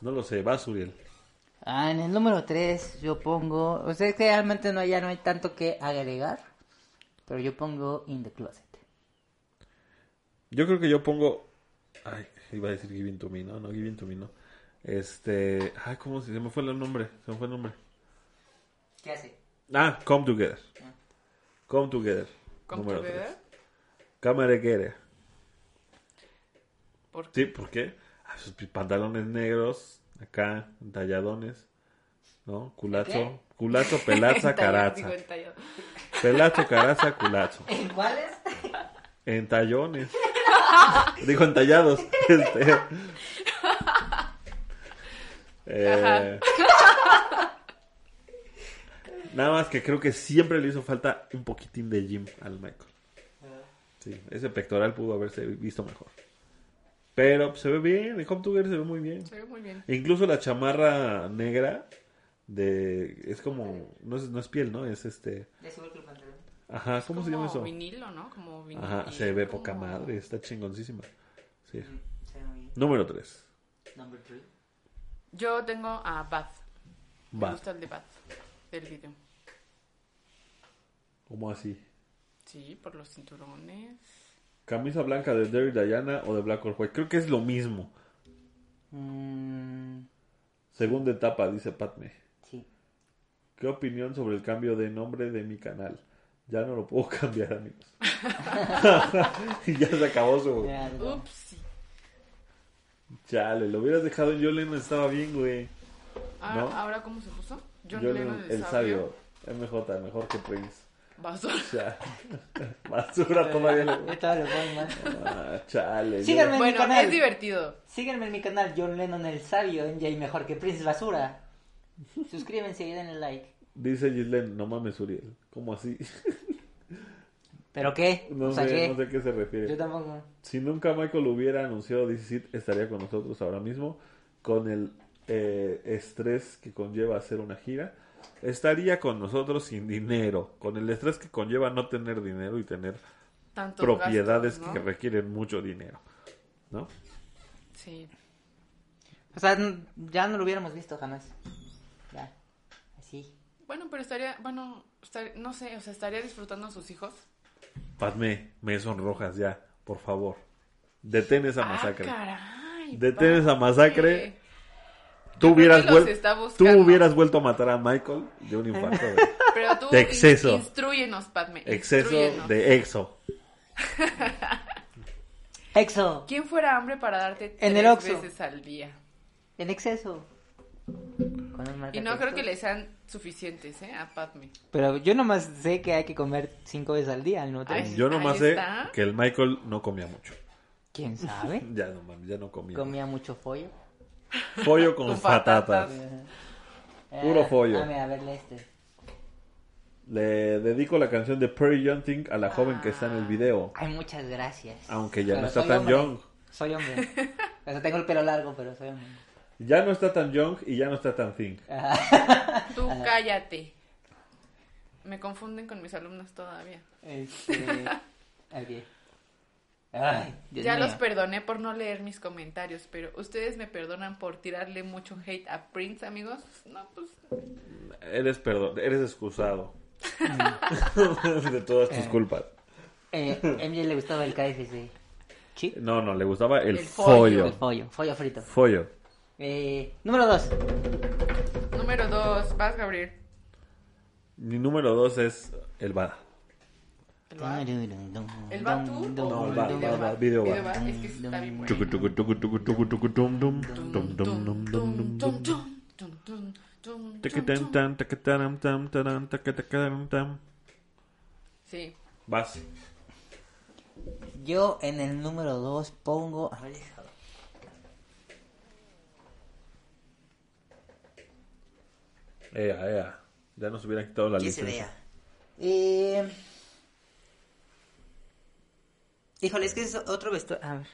No lo sé, vas Uriel. Ah, en el número 3 yo pongo... O sea, es que realmente no, ya no hay tanto que agregar. Pero yo pongo In the Closet. Yo creo que yo pongo. Ay, iba a decir Giving to Me, ¿no? No, Giving to Me, no. Este. Ay, ¿cómo se, se me fue el nombre? Se me fue el nombre. ¿Qué hace? Ah, Come Together. Come Together. ¿Come número Together? Together. ¿Por Sí, ¿por qué? Ah, sus pantalones negros, acá, talladones, ¿no? Culazo, ¿Qué? culazo, pelaza, caraza. Digo. Pelazo, caraza, culazo. ¿En cuáles? En tallones. Dijo entallados. Este. Eh, Nada más que creo que siempre le hizo falta un poquitín de gym al Michael. Sí, ese pectoral pudo haberse visto mejor. Pero pues, se ve bien, el Home Together se ve muy bien. Se ve muy bien. E incluso la chamarra negra de es como no es, no es piel, ¿no? Es este, el pantalón. ajá, ¿cómo se llama Como eso? vinilo, ¿no? Como vinilo. Ajá, se ve poca madre, está chingoncísima. Sí. Bien. Número 3. Number 3. Yo tengo a Bath. Me Bath. gusta el de Bath del video. ¿Cómo así? Sí, por los cinturones. Camisa blanca de Derry Diana o de Black or White. Creo que es lo mismo. Mm, Segunda etapa, dice Patme. ¿Qué opinión sobre el cambio de nombre de mi canal? Ya no lo puedo cambiar, amigos. y ya se acabó su... Ya, no. Ups. Chale, lo hubieras dejado en John Lennon, estaba bien, güey. Ah, ¿No? ¿Ahora cómo se puso? John, John Lennon, el sabio. MJ, mejor que Prince. Basura. Basura todavía. lo. Ah, chale. Síganme en mi Bueno, canal. es divertido. Síganme en mi canal John Lennon el sabio, MJ mejor que Prince Basura. Suscríbanse y denle like. Dice Gislen, no mames, Uriel. ¿Cómo así? ¿Pero qué? No o sea, sé, ¿qué? no sé a qué se refiere. Yo tampoco. Si nunca Michael hubiera anunciado DC estaría con nosotros ahora mismo. con el eh, estrés que conlleva hacer una gira, estaría con nosotros sin dinero, con el estrés que conlleva no tener dinero y tener Tantos propiedades gastos, que requieren mucho dinero, ¿no? Sí. O sea, ya no lo hubiéramos visto jamás. Bueno, pero estaría, bueno, estar- no sé, o sea, estaría disfrutando a sus hijos. Padme, me sonrojas ya, por favor. Detén esa masacre. Ah, caray. Detén esa masacre. Tú hubieras, tú hubieras vuelto a matar a Michael de un infarto de Pero tú de exceso. in- instrúyenos, Padme. exceso de exo. Exo. ¿Quién fuera hambre para darte En tres el veces al día? En exceso. Con un Y no creo que le sean suficientes, ¿eh? A Padme. Pero yo nomás sé que hay que comer cinco veces al día, ¿no? Ay, Yo nomás sé está. que el Michael no comía mucho. ¿Quién sabe? Ya no mames, ya no comía. Comía mucho pollo. Pollo con, Con patatas. patatas. Puro pollo. A ver, a verle este. Le dedico la canción de Perry Young a la joven que está en el video. Ay, muchas gracias. Aunque ya no está tan hombre. young. Soy hombre. O sea, tengo el pelo largo, pero soy hombre. Ya no está tan young y ya no está tan thin. Tú cállate. Me confunden con mis alumnos todavía. Este... Ay, ya mío. los perdoné por no leer mis comentarios, pero ustedes me perdonan por tirarle mucho hate a Prince, amigos. No, pues Eres perdón, eres excusado. de todas tus culpas. Eh, MJ le gustaba el KFC. ¿Sí? No, no, le gustaba el, El pollo. follo. El pollo, pollo frito. Follo. Eh, número 2. Número 2, vas, Gabriel. Mi número 2 es el VAD. ¿El VAD? ¿El tú? No, el VAD, video Es que está bien bueno. Sí. Vas. Yo en el número 2 pongo. A ver, Ea, ea. Ya nos hubieran quitado la Que se vea. Eh... Híjole, es que es otro vestuario. A ver.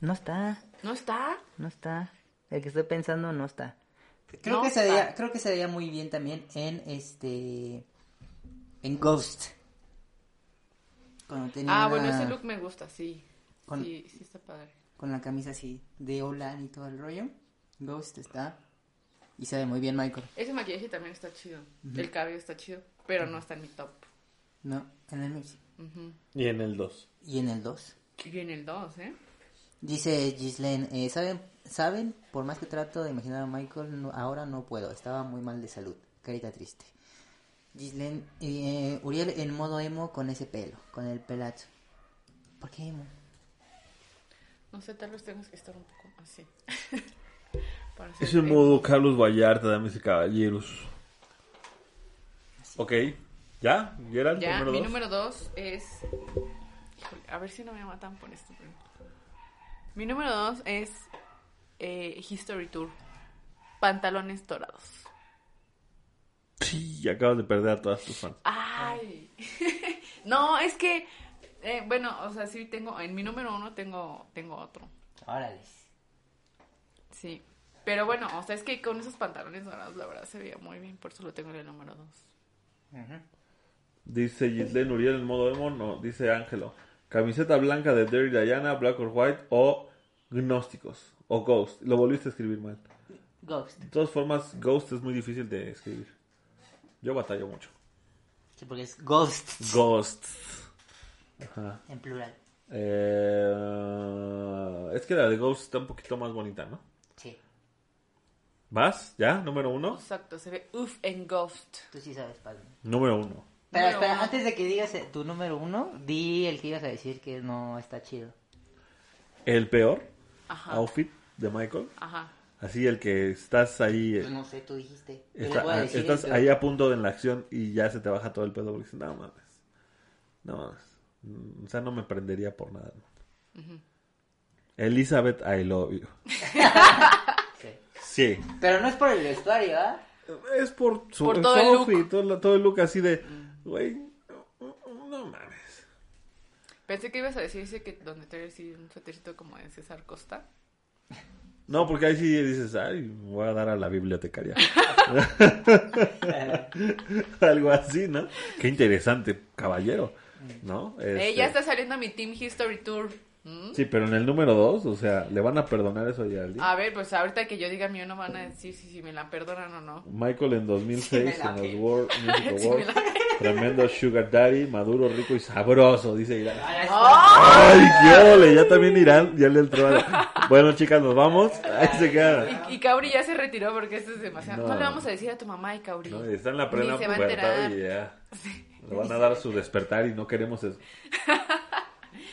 No está, ¿No está? no está. El que estoy pensando no está. Creo No que se está. veía, creo que se veía muy bien también en este en Ghost. Cuando tenía Ah, bueno, la- ese look me gusta, sí. Con- Sí, sí está padre. con la camisa así de Olan y todo el rollo. Ghost está y se ve muy bien Michael. Ese maquillaje también está chido. El cabello está chido, pero no está en mi top. No, en el mix. Ujú. Y en el 2. Y en el 2. Y viene el 2, ¿eh? Dice Gislaine, eh, ¿saben, ¿saben? Por más que trato de imaginar a Michael, no- ahora no puedo. Estaba muy mal de salud. Carita triste. Gislaine, eh, Uriel en modo emo con ese pelo, con el pelazo. ¿Por qué emo? No sé, tal vez tengas que estar un poco así. Para ser Es el modo Carlos Vallarta, damas y caballeros. Ok. ¿Ya? Ya, número mi dos? número 2 es. Híjole, a ver si no me matan por esto. pero- Mi número 2 es eh, History Tour. Pantalones dorados. Sí, acabas de perder a todas tus fans. Ay. no, es que. eh, bueno, o sea, sí tengo. En mi número 1 tengo, tengo otro. Órale. Sí. Pero bueno, o sea, es que con esos pantalones dorados, la verdad se veía muy bien. Por eso lo tengo en el número 2. Dice Gislaine Uriel en modo emo. No, dice Ángelo. Camiseta blanca de Dirty Diana, Black or White o Gnósticos. O Ghost. Lo volviste a escribir mal. Ghost. De todas formas, Ghost es muy difícil de escribir. Yo batallo mucho. Sí, porque es Ghost Ghost. Ajá. en plural. Eh, es que la de Ghost está un poquito más bonita, ¿no? ¿Vas? ¿Ya? ¿Número uno? Exacto, se ve uff en Ghost. tú sí sabes, padre. Número uno. Pero Número espera, uno. antes de que digas eh, tu número uno, di el que ibas a decir que no está chido. El peor Ajá. outfit de Michael. Ajá. Así el que estás ahí. Eh, no sé, tú dijiste. Yo está- le voy a decir estás ahí a punto de en la acción y ya se te baja todo el pedo. Porque dices, no mames. No mames. Mm, O sea, no me prendería por nada. Elizabeth, I love you. Sí. Pero no es por el vestuario, ¿ah? Es por su Por todo el look. todo, lo- todo el look así de, güey, no mames. Pensé que ibas a decir ese que donde trae así un suétercito como de César Costa. No, porque ahí sí dices, ay, voy a dar a la bibliotecaria. Algo así, ¿no? Qué interesante, caballero, ¿no? Eh, Este, ya está saliendo mi Team History Tour. ¿Mm? Sí, pero en el número dos, o sea, ¿le van a perdonar eso a Geraldine? A ver, pues ahorita que yo diga mío no van a decir si, si me la perdonan o no. Michael en 2006 Sí, en los. World Music Sí, Awards. Tremendo Sugar Daddy, maduro, rico y sabroso, dice Irán. ¡Ay, qué! Ya también Irán, ya le entró a... Bueno, chicas, nos vamos. Ahí se queda. Y, y Kauri ya se retiró porque esto es demasiado. No, No. le vamos a decir a tu mamá y Kauri. No, está en la plena pubertad y ya. Le van a dar su despertar y no queremos eso.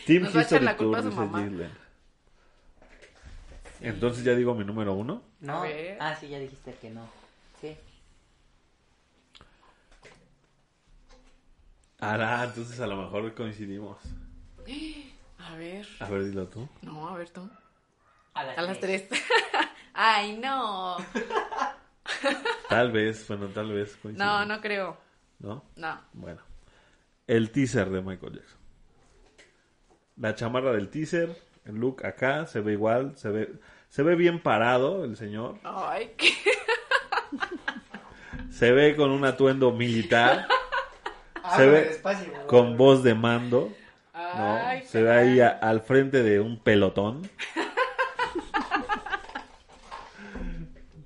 Team Nos va a echar History la culpa Tour, a su dice mamá. Gillen. Entonces ya digo mi número uno. No. Ver. Ah, sí, ya dijiste que no. Sí. Ah, entonces a lo mejor coincidimos. A ver. A ver, dilo tú. No, a ver tú. A las, A las tres. tres. Ay, no. Tal vez, bueno, tal vez coincidimos. No, no creo. ¿No? No. Bueno. El teaser de Michael Jackson. La chamarra del teaser, el look acá, se ve igual, se ve, se ve bien parado el señor. Ay, qué. Se ve con un atuendo militar. Ah, se ve despacio, con voz de mando. ¿no? Ay, Se ve ahí a- al frente de un pelotón.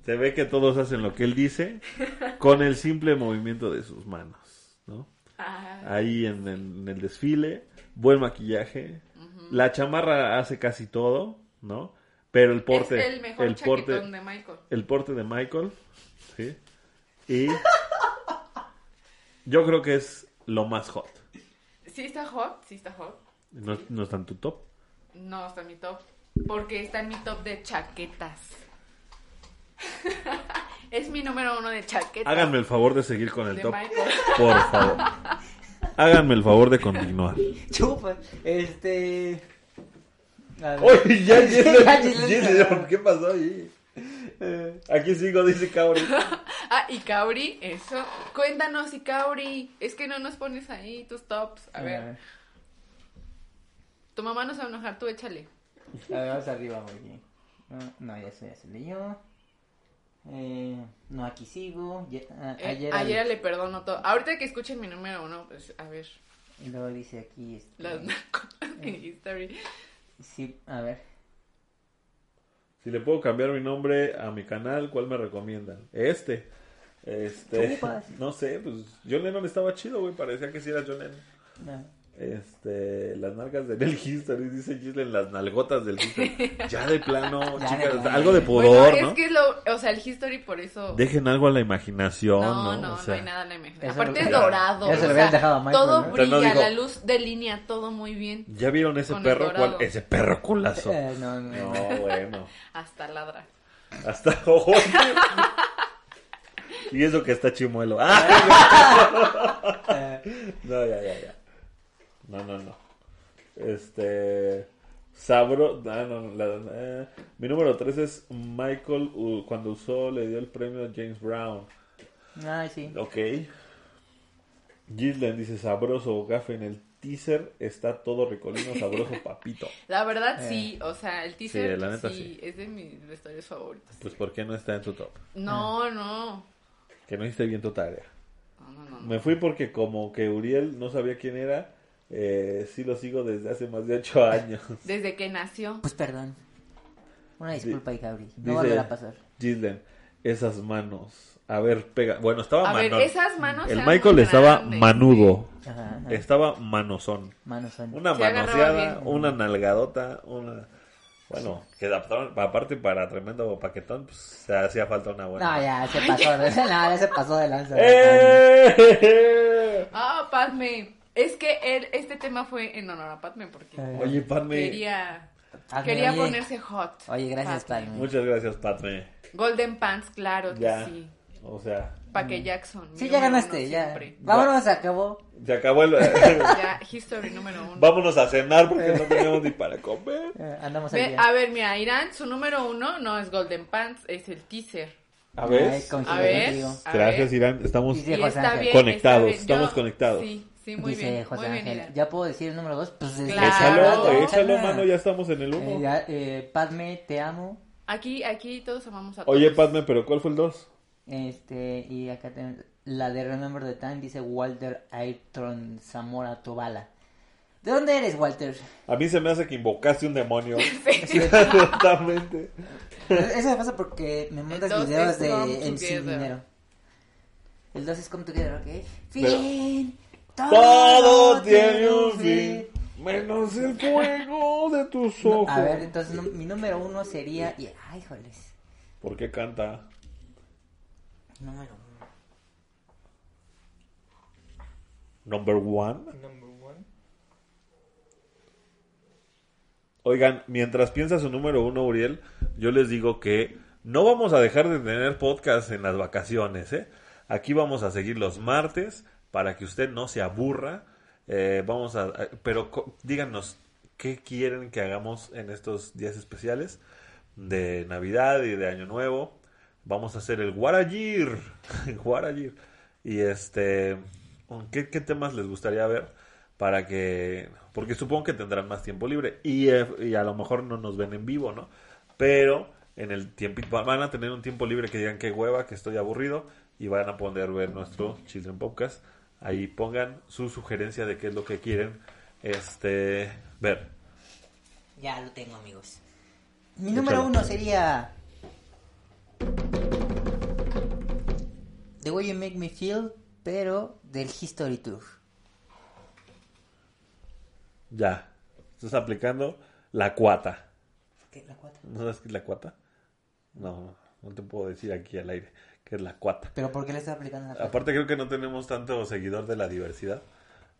Se ve que todos hacen lo que él dice con el simple movimiento de sus manos, ¿no? Ay, Ahí en, en el desfile, buen maquillaje. La chamarra hace casi todo, ¿no? Pero el porte, es el mejor el porte, de Michael. el porte de Michael, ¿sí? Y yo creo que es lo más hot. Sí está hot, sí está hot. No, no está en tu top. No está en mi top. Porque está en mi top de chaquetas. es mi número uno de chaquetas. Háganme el favor de seguir con el de top, Michael. por favor. Háganme el favor de continuar. Chupa. Este. A ver. Oye, ya, ya. Giselle, ¿qué pasó ahí? Aquí sigo, dice Cabri. Ah, y Kauri, eso. Cuéntanos, y Kauri. Es que no nos pones ahí tus tops. A ver, tu mamá no se va a enojar, tú échale. A ver, vamos arriba, güey. No, no, ya se, ya se leyó. Eh, no, aquí sigo. Ya- ah, Eh, ayer, ayer, le perdono todo. Ahorita que escuchen mi número uno, pues a ver. Y luego dice aquí. Este, Las history. Sí, a ver. Si le puedo cambiar mi nombre a mi canal, ¿cuál me recomiendan? Este. Este. No sé, pues John Lennon estaba chido, güey. Parecía que sí era John Lennon. No. Este, las nalgas de Nel History, dice Giselle, las nalgotas del History. Ya de plano, Ya de chicas, plano. algo de Bueno, pudor, es ¿no? que es lo. O sea, el history por eso. Dejen algo a la imaginación, No, ¿no? no, O sea, no hay nada en la imaginación. Eso Aparte lo- es dorado. Eso o lo sea, dejado a Michael, todo ¿no? Pero no brilla, dijo- la luz de línea, todo muy bien. ¿Ya vieron ese perro? ¿Cuál? Ese perro culazo. Eh, no, no, No, no. bueno. Hasta ladra. Hasta ojo. y eso que está chimuelo. No, ya, ya, ya. No, no, no. Este. Sabro. Ah, no, no, la- eh, mi número 3 es Michael. uh, cuando usó, le dio el premio a James Brown. Ay, sí. Ok. Gislen dice: Sabroso gafe en el teaser. Está todo ricolino, sabroso papito. La verdad, Eh. sí. O sea, el teaser Sí, la neta, sí, sí. es de mis vestuarios favoritos. Pues, ¿por qué no está en tu top? No, no. Que no hiciste bien tu tarea. No, no, no. Me fui porque, como que Uriel no sabía quién era. Eh, sí lo sigo desde hace más de 8 años. Desde que nació. Pues perdón. Una disculpa, Di- hija, Gabriel. No dice- volverá a pasar. Gislen, esas manos. A ver, pega. Bueno, estaba A ver, manón. esas manos El eran Michael muy estaba grandes, manudo. Ajá, ajá. Estaba manosón. Manos son. Una Se agarraba manoseada, bien. una nalgadota, una. Bueno, que adaptaron- aparte para tremendo paquetón, pues se hacía falta una buena. No, ya se pasó. De... No, ya se pasó de lanza. ¡Eh! Ah, Padme. Es que él, este tema fue en honor a Padme porque Eh. Oye, Padme. quería, Padme, quería oye. ponerse hot. Oye, gracias, Padme. Padme. Muchas gracias, Padme. Golden Pants, claro que Ya. sí. O sea, Pa' que Jackson. Sí, mi ya número ganaste, uno ya. siempre. Vámonos, se acabó. se acabó el. Ya, history número uno. Vámonos a cenar porque no tenemos ni para comer. Eh, andamos Ve, aquí. a ver, mira, Irán, su número uno no es Golden Pants, es el teaser. A ver. A ver. Gracias. Irán. Estamos. Dice Y José está Ángel. bien, Conectados, bien. estamos conectados. Sí, sí, muy Dice bien. José muy bien, Ángel. Irán. ¿Ya puedo decir el número dos? Pues desde Claro. Échalo, échalo, mano, ya estamos en el Eh, humo. ya, eh, Padme, te amo. Aquí, aquí todos amamos a Oye, todos. Padme, pero ¿cuál fue el 2? Este, y acá tenemos la de Remember the Time, dice Walter Ayrton Zamora Tobala. ¿De dónde eres, Walter? A mí se me hace que invocaste un demonio. Totalmente. Eso me pasa porque me mandas dos videos de MC Together. Dinero. El 2 es Come Together, ¿ok? Fin. Todo tiene un fin. Menos el fuego de tus ojos. A ver, entonces mi número uno sería... y- Ay, joles. ¿Por qué canta? Número uno. Number one. Number one. Oigan, mientras piensa su número uno, Uriel, yo les digo que no vamos a dejar de tener podcast en las vacaciones, ¿eh? Aquí vamos a seguir los martes para que usted no se aburra. Eh, vamos a, a- pero díganos qué quieren que hagamos en estos días especiales de Navidad y de Año Nuevo. Vamos a hacer el Guarayir, Guarayir. Y este, ¿qué, qué temas les gustaría ver? para que porque supongo que tendrán más tiempo libre y, eh, y a lo mejor no nos ven en vivo no pero en el tiempo van a tener un tiempo libre que digan que hueva que estoy aburrido y van a poder ver nuestro Children Podcast ahí pongan su sugerencia de qué es lo que quieren este ver Ya lo tengo, amigos. Mi número uno sería... The Way You Make Me Feel, pero del History Tour. ya estás aplicando la cuata ¿Qué? ¿La cuatro? ¿no sabes qué es la cuata? no no te puedo decir aquí al aire qué es la cuata ¿Pero por qué le estás aplicando la cuatro? aparte creo que no tenemos tanto seguidor de la diversidad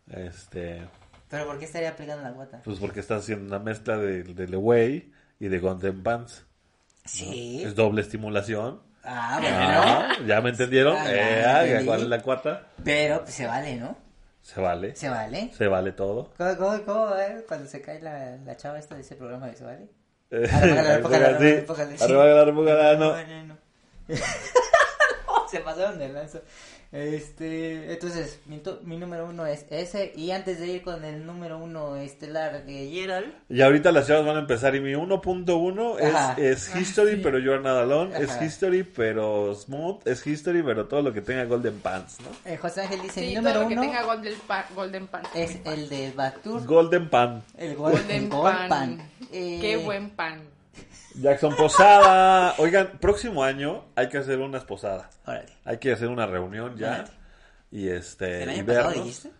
este ¿Pero por qué estaría aplicando la cuata? Pues porque estás haciendo una mezcla de, de Lewey y de Golden Pants. Sí. Es doble estimulación. Ah, bueno. Ah, ¿Ya me entendieron? Ah, Eh, ah. ¿Cuál es la cuarta? Pero pues, se vale, ¿no? Se vale. Se vale. Se vale todo. ¿Cómo, cómo, cómo, eh? Cuando se cae la, la chava esta de ese programa de se vale? Sí. se pasaron de lanza. Este, entonces, mi, mi número uno es ese. Y antes de ir con el número uno estelar de Gerald, Y ahorita las chavas van a empezar y mi 1.1 Ajá. es, es History, pero You're Not Alone. Es. History, pero Smooth. Es History, pero todo lo que tenga Golden Pants, ¿no? eh, José Ángel dice: Sí, Mi todo número lo que uno tenga Golden, pa- golden Pan. es el de Batur. Golden Pan. El gol, Golden pan. Eh, Qué buen pan. Jackson Posada. Oigan, próximo año hay que hacer unas posadas. Órale. Hay que hacer una reunión ya. Órale. Y este. ¿El año pasado dijiste?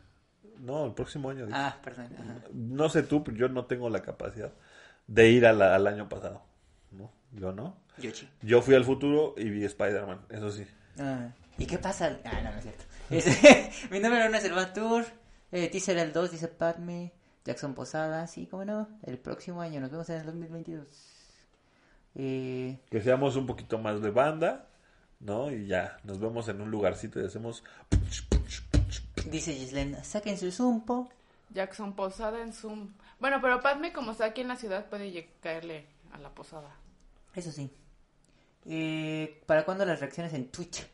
No, el próximo año. dije. Ah, perdón. ajá. No sé tú, pero yo no tengo la capacidad de ir a la- al año pasado. ¿No? Yo no. Yoshi. Yo fui al futuro y vi Spider-Man, eso sí. Ah, ¿Y qué pasa? Ah, no, no es cierto. Ese- mi número uno es el Batur. Eh, teaser el 2, dice Padme. Jackson Posada, sí, cómo no. El próximo año, nos vemos en el 2022. Eh, Que seamos un poquito más de banda, ¿no? Y ya, nos vemos en un lugarcito y hacemos. dice Gislen, saquen su zumpo. Jackson Posada en Zoom. Bueno, pero Padme, como está aquí en la ciudad, puede caerle a la posada. Eso sí. Eh, ¿Para cuándo las reacciones en Twitch?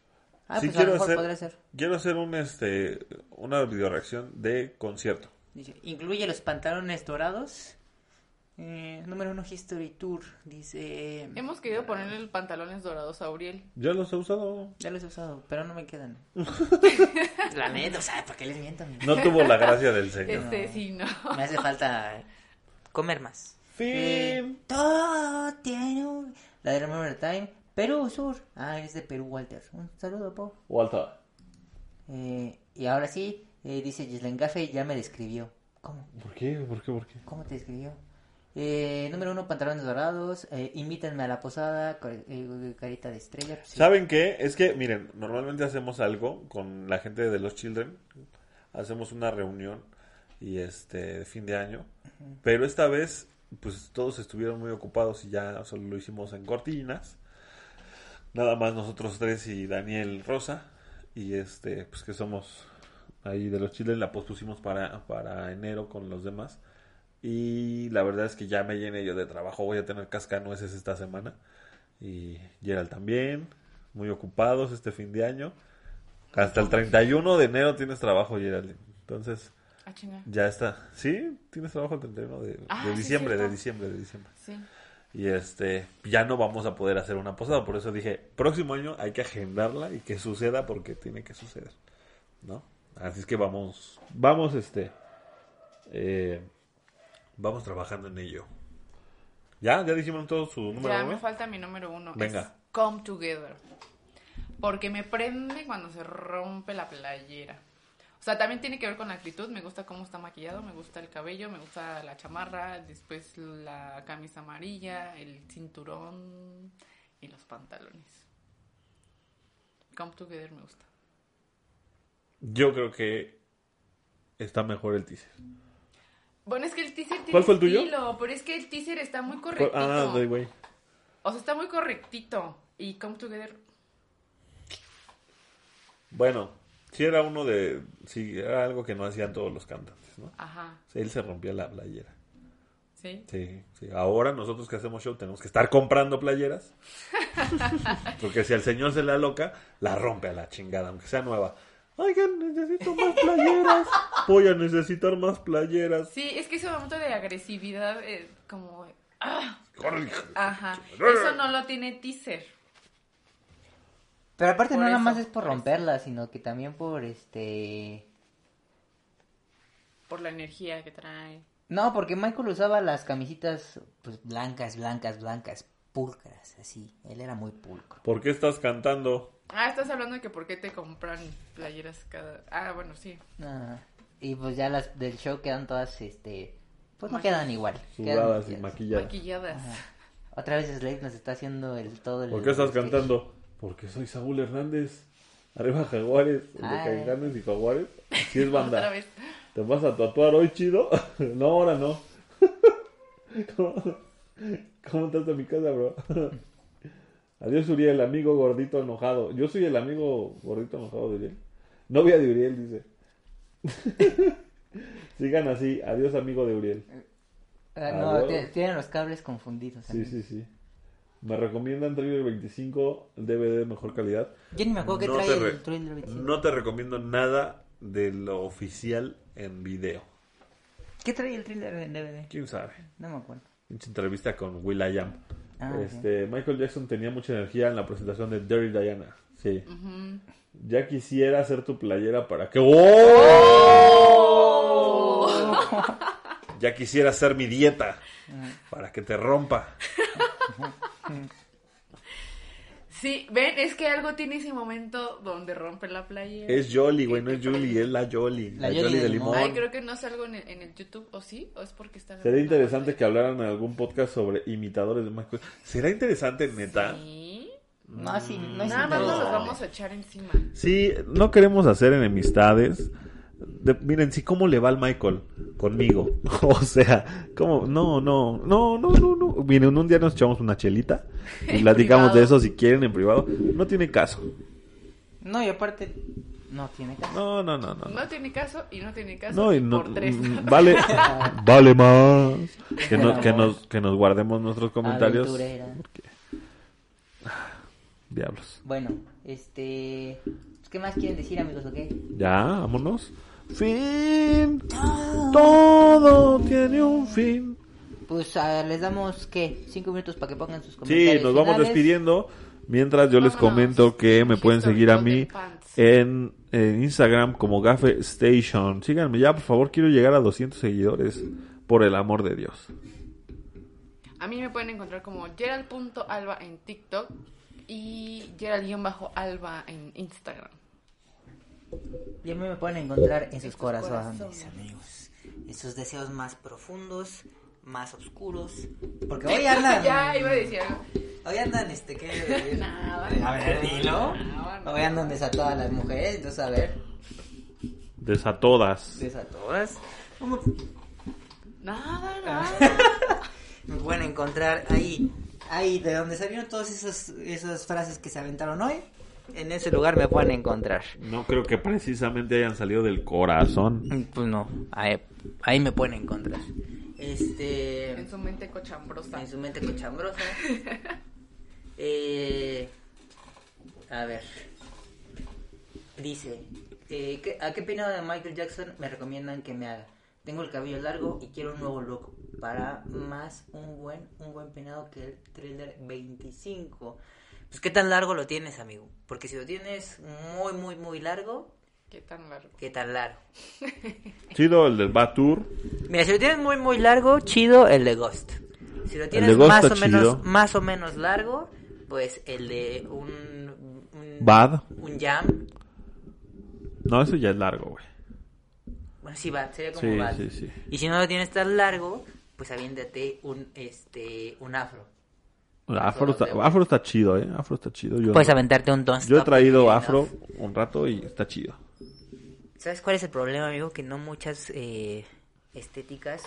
Ah, Sí, pues a quiero lo mejor hacer- podría ser. Quiero hacer un este una videoreacción de concierto. Dice, incluye los pantalones dorados. Eh, número uno, History Tour. Dice... Hemos querido ponerle el pantalones dorados a Uriel. Ya los he usado. Ya los he usado, pero no me quedan. La neta, o sea, ¿por qué les miento? No tuvo la gracia del señor. Este sí, no. Me hace falta comer más. Fin. Eh, todo tiene un... La de Remember the Time. Perú Sur. Ah, es de Perú, Walter. Un saludo, Po. Walter. Eh, y ahora sí, eh, dice Gislen Gaffe, ya me describió. ¿Cómo? ¿Por qué? ¿Por qué? ¿Por qué? ¿Cómo te describió? Eh, número uno, pantalones dorados. Eh, invítenme a la posada. eh, carita de estrella. pues sí. ¿Saben qué? Es que, miren, normalmente hacemos algo con la gente de los Children. Hacemos una reunión y este de fin de año. Pero esta vez, pues todos estuvieron muy ocupados y ya solo lo hicimos en cortinas. Nada más nosotros tres y Daniel Rosa. Y este, pues que somos ahí de los Children, la pospusimos para, para enero con los demás. Y la verdad es que ya me llené yo de trabajo. Voy a tener cascanueces esta semana. Y Gerald también. Muy ocupados este fin de año. Hasta el 31 de enero tienes trabajo, Gerald. Entonces, Ah, ya está. ¿Sí? Tienes trabajo el 31 de, Ah, de sí, diciembre, de diciembre, de diciembre. Sí. Y este, ya no vamos a poder hacer una posada. Por eso dije, próximo año hay que agendarla y que suceda porque tiene que suceder. ¿No? Así es que vamos, vamos, este, eh, vamos trabajando en ello. ¿Ya? ¿Ya dijimos todo su número Ya, uno? me falta mi número uno. Venga. Es Come Together. Porque me prende cuando se rompe la playera. O sea, también tiene que ver con la actitud. Me gusta cómo está maquillado, me gusta el cabello, me gusta la chamarra, después la camisa amarilla, el cinturón y los pantalones. Come Together me gusta. Yo creo que está mejor el teaser. Bueno, es que el teaser tiene ¿Cuál fue el tuyo? estilo, pero es que el teaser está muy correctito. Ah, de güey. O sea, está muy correctito. Y Come Together Bueno, si era uno de. Si era algo que no hacían todos los cantantes, ¿no? Ajá, Él se rompía la playera. sí. Sí, sí. Ahora nosotros que hacemos show tenemos que estar comprando playeras. Porque si al señor se le aloca, la rompe a la chingada, aunque sea nueva. Oigan, necesito más playeras. Voy a necesitar más playeras. Sí, es que ese momento de agresividad, eh, como... ah, Corre. ajá. Eso no lo tiene teaser. Pero aparte Por no nada más es por por eso. romperla, sino que también por este... Por la energía que trae. No, porque Michael usaba las camisitas pues blancas, blancas, blancas, pulcras, así. Él era muy pulcro. ¿Por qué estás cantando? Ah, estás hablando de que por qué te compran playeras cada... Ah, bueno, sí. Ah, y pues ya las del show quedan todas, este... Pues no Maquilladas. quedan igual. Sudadas y quedan maquilladas. Maquilladas. Otra vez Slade nos está haciendo el todo el... ¿Por qué estás sketch. cantando? Porque soy Saúl Hernández. Arriba Jaguares. El de Ay. Caiganes y Jaguares. Así es Otra banda. vez. ¿Te vas a tatuar hoy, chido? no, ahora no. ¿Cómo, ¿Cómo estás en mi casa, bro? Adiós, Uriel, amigo gordito enojado. Yo soy el amigo gordito enojado de Uriel. Novia de Uriel, dice. Sigan así. Adiós, amigo de Uriel. Ah, no, tienen los cables confundidos. Sí, sí, sí. Me recomiendan Thriller 25 DVD de mejor calidad. Yo ni me acuerdo qué No trae el Thriller 25. No te recomiendo nada de lo oficial en video. ¿Qué trae el thriller en DVD? ¿Quién sabe? No me acuerdo. Mucha entrevista con Will.i.am. Ah, este, Michael Jackson tenía mucha energía en la presentación de Dirty Diana. Sí. Ya quisiera hacer tu playera para que... ¡Oh! ya quisiera hacer mi dieta para que te rompa. Sí, ven, es que algo tiene ese momento donde rompe la playera. Es Jolly, güey, no es Julie, es la Jolly. La, La Jolly, Jolly de de limón. Ay, creo que no salgo en el, en el YouTube, ¿o sí? ¿O es porque está Sería interesante que hablaran en algún podcast sobre imitadores de Michael. ¿Será interesante, neta? Sí. No, sí, no es Nada más nos los vamos a echar encima. Sí, no queremos hacer enemistades. De- miren, sí, ¿cómo le va al Michael conmigo? O sea, ¿cómo? No, no, no, no, no, no. Miren, un día nos echamos una chelita y platicamos de eso si quieren en privado. No tiene caso. No, y aparte, no tiene caso. No, no, no, no. No, tiene caso y no tiene caso no, y no- por tres. mm, vale, vale más que, no- que nos, que nos guardemos nuestros comentarios. Porque, diablos. Bueno, este... ¿Qué más quieren decir, amigos, o qué? Ya, vámonos. Fin. Todo tiene un fin. Pues les damos, ¿qué? Cinco minutos para que pongan sus Sí, comentarios nos vamos finales. despidiendo. Mientras yo les comento que me pueden seguir a mí en, en Instagram como Gafe Station. Síganme ya, por favor, quiero llegar a 200 seguidores. Por el amor de Dios. A mí me pueden encontrar como Gerald.alba en TikTok y Gerald-alba en Instagram. Y a mí me pueden encontrar en sus corazones, corazones. amigos. En sus deseos más profundos, más oscuros. Porque hoy andan... ya iba a decir algo. Hoy andan, este, ¿qué? Nada. A ver, dilo. Nada, no. Hoy andan desatadas las mujeres, entonces a ver, Desatodas. desatadas. ¿Cómo Nada, nada. me pueden encontrar ahí? Ahí, de donde salieron todas esas, esas frases que se aventaron hoy. En ese lugar me pueden encontrar. No creo que precisamente hayan salido del corazón. Pues no, ahí, ahí me pueden encontrar. Este. En su mente cochambrosa. En su mente cochambrosa. eh, a ver. Dice: eh, ¿qué- ¿A qué peinado de Michael Jackson me recomiendan que me haga? Tengo el cabello largo y quiero un nuevo look. para más un buen, un buen peinado que el Thriller 25. Pues qué tan largo lo tienes, amigo. Porque si lo tienes muy, muy, muy largo, ¿Qué tan largo? qué tan largo. Chido el del Batur. Mira, si lo tienes muy, muy largo, chido el de Ghost. Si lo tienes más o está menos, chido. más o menos largo, pues el de un, un Bad. un jam. No, eso ya es largo, güey. Bueno, sí, va, sería como Sí, bad. sí, sí. Y si no lo tienes tan largo, pues aviéntate un, este, un afro. Afro está, afro está chido, ¿eh? Afro está chido. Yo, Puedes no- aventarte un don't yo he traído enough. afro un rato y está chido. ¿Sabes cuál es el problema, amigo? Que no muchas eh, estéticas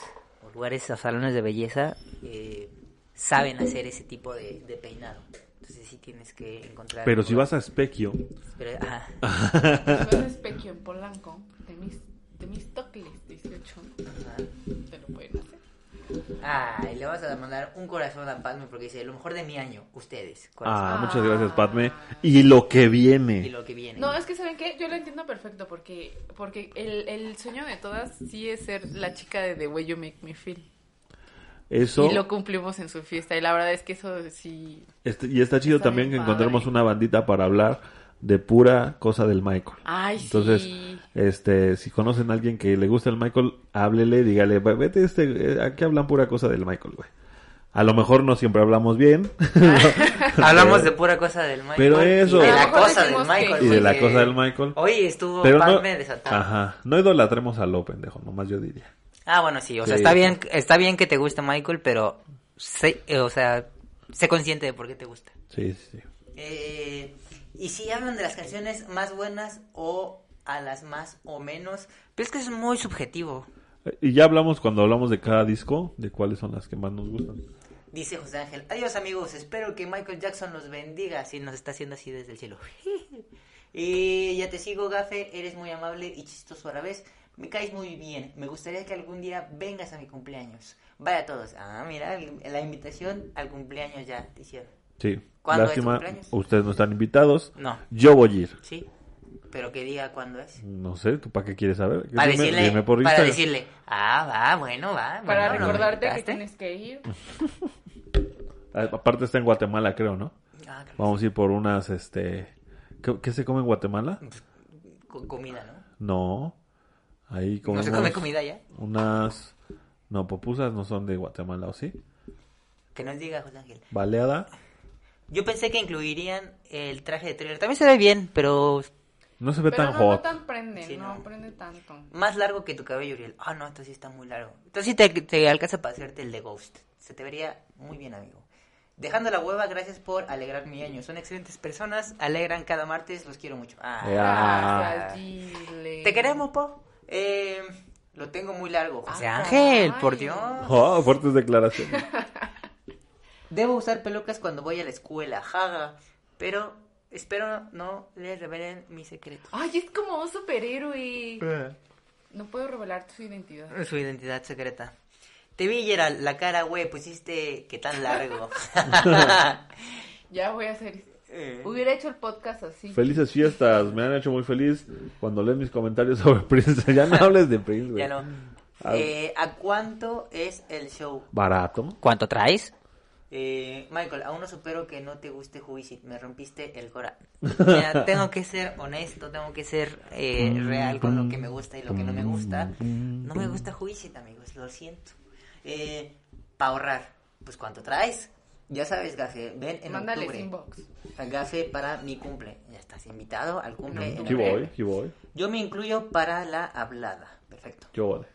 o lugares o salones de belleza eh, saben hacer ese tipo de, de peinado. Entonces sí tienes que encontrar... Pero si vas a Specchio, Pero, ajá. Si vas a Specchio en Polanco, de mis, de mis tocles 18, te lo pueden hacer. Ah, y le vas a mandar un corazón a Padme porque dice, lo mejor de mi año, ustedes. Corazón. ah, muchas gracias, Padme. Y lo que Y viene. lo que viene. No, es que ¿saben qué? Yo lo entiendo perfecto porque porque el, el sueño de todas sí es ser la chica de The Way You Make Me Feel. Eso. Y lo cumplimos en su fiesta y la verdad es que eso sí... este- y está chido Está también que bien encontremos padre. una bandita para hablar de pura cosa del Michael. Ay, Entonces, sí. este, si conocen a alguien que le gusta el Michael, háblele, dígale, "Ve- vete este, eh, aquí hablan pura cosa del Michael, güey. A lo mejor no siempre hablamos bien. Hablamos de pura cosa del Michael. Pero eso- Y de la cosa del que- Michael. y de la cosa del Michael. Hoy estuvo Pero no, desatado. ajá, no idolatremos a lo pendejo, nomás yo diría. Ah, bueno, sí, o sea, Sí. está bien, está bien que te guste Michael, pero sé, eh, o sea, sé consciente de por qué te gusta. Sí, sí, sí. Eh, y si hablan de las canciones más buenas o a las más o menos, pero es que es muy subjetivo. Eh, Y ya hablamos cuando hablamos de cada disco, de cuáles son las que más nos gustan. Dice José Ángel, adiós amigos, espero que Michael Jackson los bendiga, si nos está haciendo así desde el cielo. y ya te sigo, Gafe, eres muy amable y chistoso a la vez. Me caes muy bien, me gustaría que algún día vengas a mi cumpleaños. Vaya todos. Ah, mira, la invitación al cumpleaños ya te hicieron. Sí. ¿Cuándo es tu Lástima, cumpleaños? ustedes no están invitados. No, Yo voy a ir. sí, pero que diga cuándo es. No sé, ¿tú para qué quieres saber? Para Dime- decirle, dime por para Instagram. decirle, ah, va, bueno, va. Para bueno, ¿no recordarte que tienes que ir. Ah, Aparte está en Guatemala, creo, ¿no? Ah, creo Vamos a ir por unas, este... ¿Qué, qué se come en Guatemala? comida, ¿no? No. Ahí ¿No comemos se come comida ya? unas... No, popusas no son de Guatemala, ¿o sí? Que nos diga José Ángel. Baleada. Yo pensé que incluirían el traje de thriller. También se ve bien, pero No se ve Pero tan no, no hot. tan prende, Sí, no, no. prende tanto. más largo que tu cabello, Uriel. Ah, no, esto sí está muy largo. Entonces sí te, te alcanza para hacerte el de Ghost. Se te vería muy bien, amigo. Dejando la hueva, gracias por alegrar mi año. Son excelentes personas, alegran cada martes, los quiero mucho. Ah, Ya. Gracias. Te queremos, Po. Eh, lo tengo muy largo. José Ah, Ángel, caray. por Dios. Oh, fuertes declaraciones. Debo usar pelucas cuando voy a la escuela, jaja. Pero espero no les revelen mi secreto. Ay, es como un superhéroe. No puedo revelar su identidad. Su identidad secreta. Te vi, Gerald, la cara, güey, pusiste que tan largo. Ya voy a hacer. Eh. Hubiera hecho el podcast así. Felices fiestas, me han hecho muy feliz cuando leen mis comentarios sobre Prince. Ya no hables de Prince, güey. ya no. Ah. Eh, ¿A cuánto es el show? Barato. ¿Cuánto traes? Eh, Michael, aún no supero que no te guste Juicy. Me rompiste el cora. Mira, tengo que ser honesto, tengo que ser eh, real con lo que me gusta y lo que no me gusta. No me gusta Juicy, amigos, lo siento. Eh, para ahorrar, pues ¿cuánto traes? Ya sabes, Gafe, ven en Mándales octubre. inbox. Gafe para mi cumple. Ya estás invitado al cumple. en Aquí octubre. voy, aquí voy. Yo me incluyo para la hablada. Perfecto. Yo voy.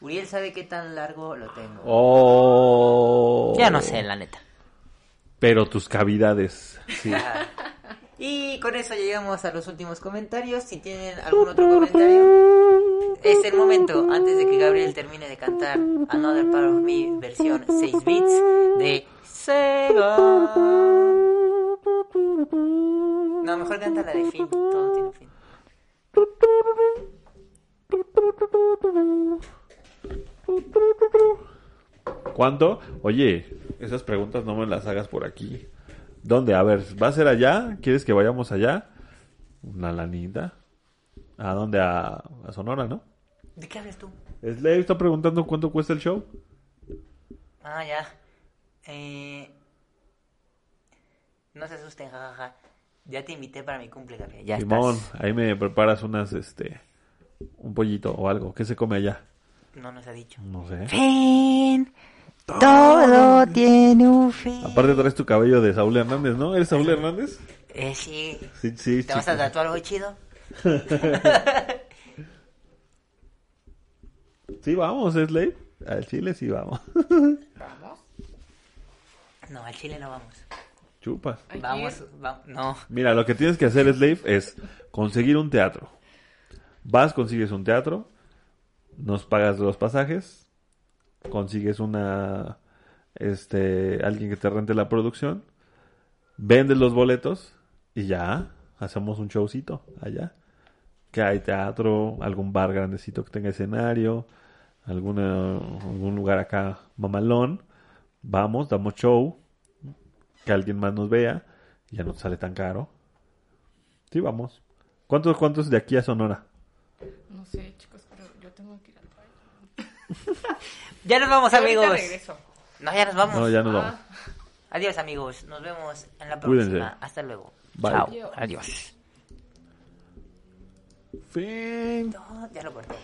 Uriel sabe qué tan largo lo tengo. Oh. Ya no sé, la neta. Pero tus cavidades. Sí. Y con eso llegamos a los últimos comentarios. Si tienen algún otro comentario, es el momento antes de que Gabriel termine de cantar Another Part of Me versión 6 bits de Sega. No, mejor canta la de fin. Todo tiene fin. ¿Cuánto? Oye, esas preguntas no me las hagas por aquí. ¿Dónde? A ver, ¿va a ser allá? ¿Quieres que vayamos allá? Una lanita. ¿A dónde? A, a Sonora, ¿no? ¿De qué hablas tú? Slave está preguntando cuánto cuesta el show. Ah, ya. Eh... No se asusten, jajaja. Ya te invité para mi cumple, Gabriel. Ya Simón, estás. ahí me preparas unas, este, un pollito o algo. ¿Qué se come allá? No nos ha dicho. No sé. Fin. Todo tiene un fin. Aparte traes tu cabello de Saúl Hernández, ¿no? ¿Eres Saúl Hernández? Eh, sí. Sí, sí. ¿Te vas a tatuar algo chido? Sí, vamos, Slave. Al Chile sí vamos. Vamos. No, al chile no vamos. Chupas. Vamos, va- no. Mira, lo que tienes que hacer, Slave, es conseguir un teatro. Vas, consigues un teatro, nos pagas los pasajes, consigues una, este, alguien que te rente la producción, vendes los boletos y ya, hacemos un showcito allá. Que hay teatro, algún bar grandecito que tenga escenario, alguna, algún lugar acá mamalón. Vamos, damos show, que alguien más nos vea ya no sale tan caro. Sí, vamos. ¿Cuántos, cuántos de aquí a Sonora? No sé, chicos, pero yo tengo que ir al baño. Ya nos vamos, amigos. regreso. No, ya nos vamos. No, ya nos vamos. Ah, Adiós, amigos. Nos vemos en la Cuídense. próxima. Hasta luego. Bye. Chao. Adiós. Adiós. Fin. No, ya lo corté.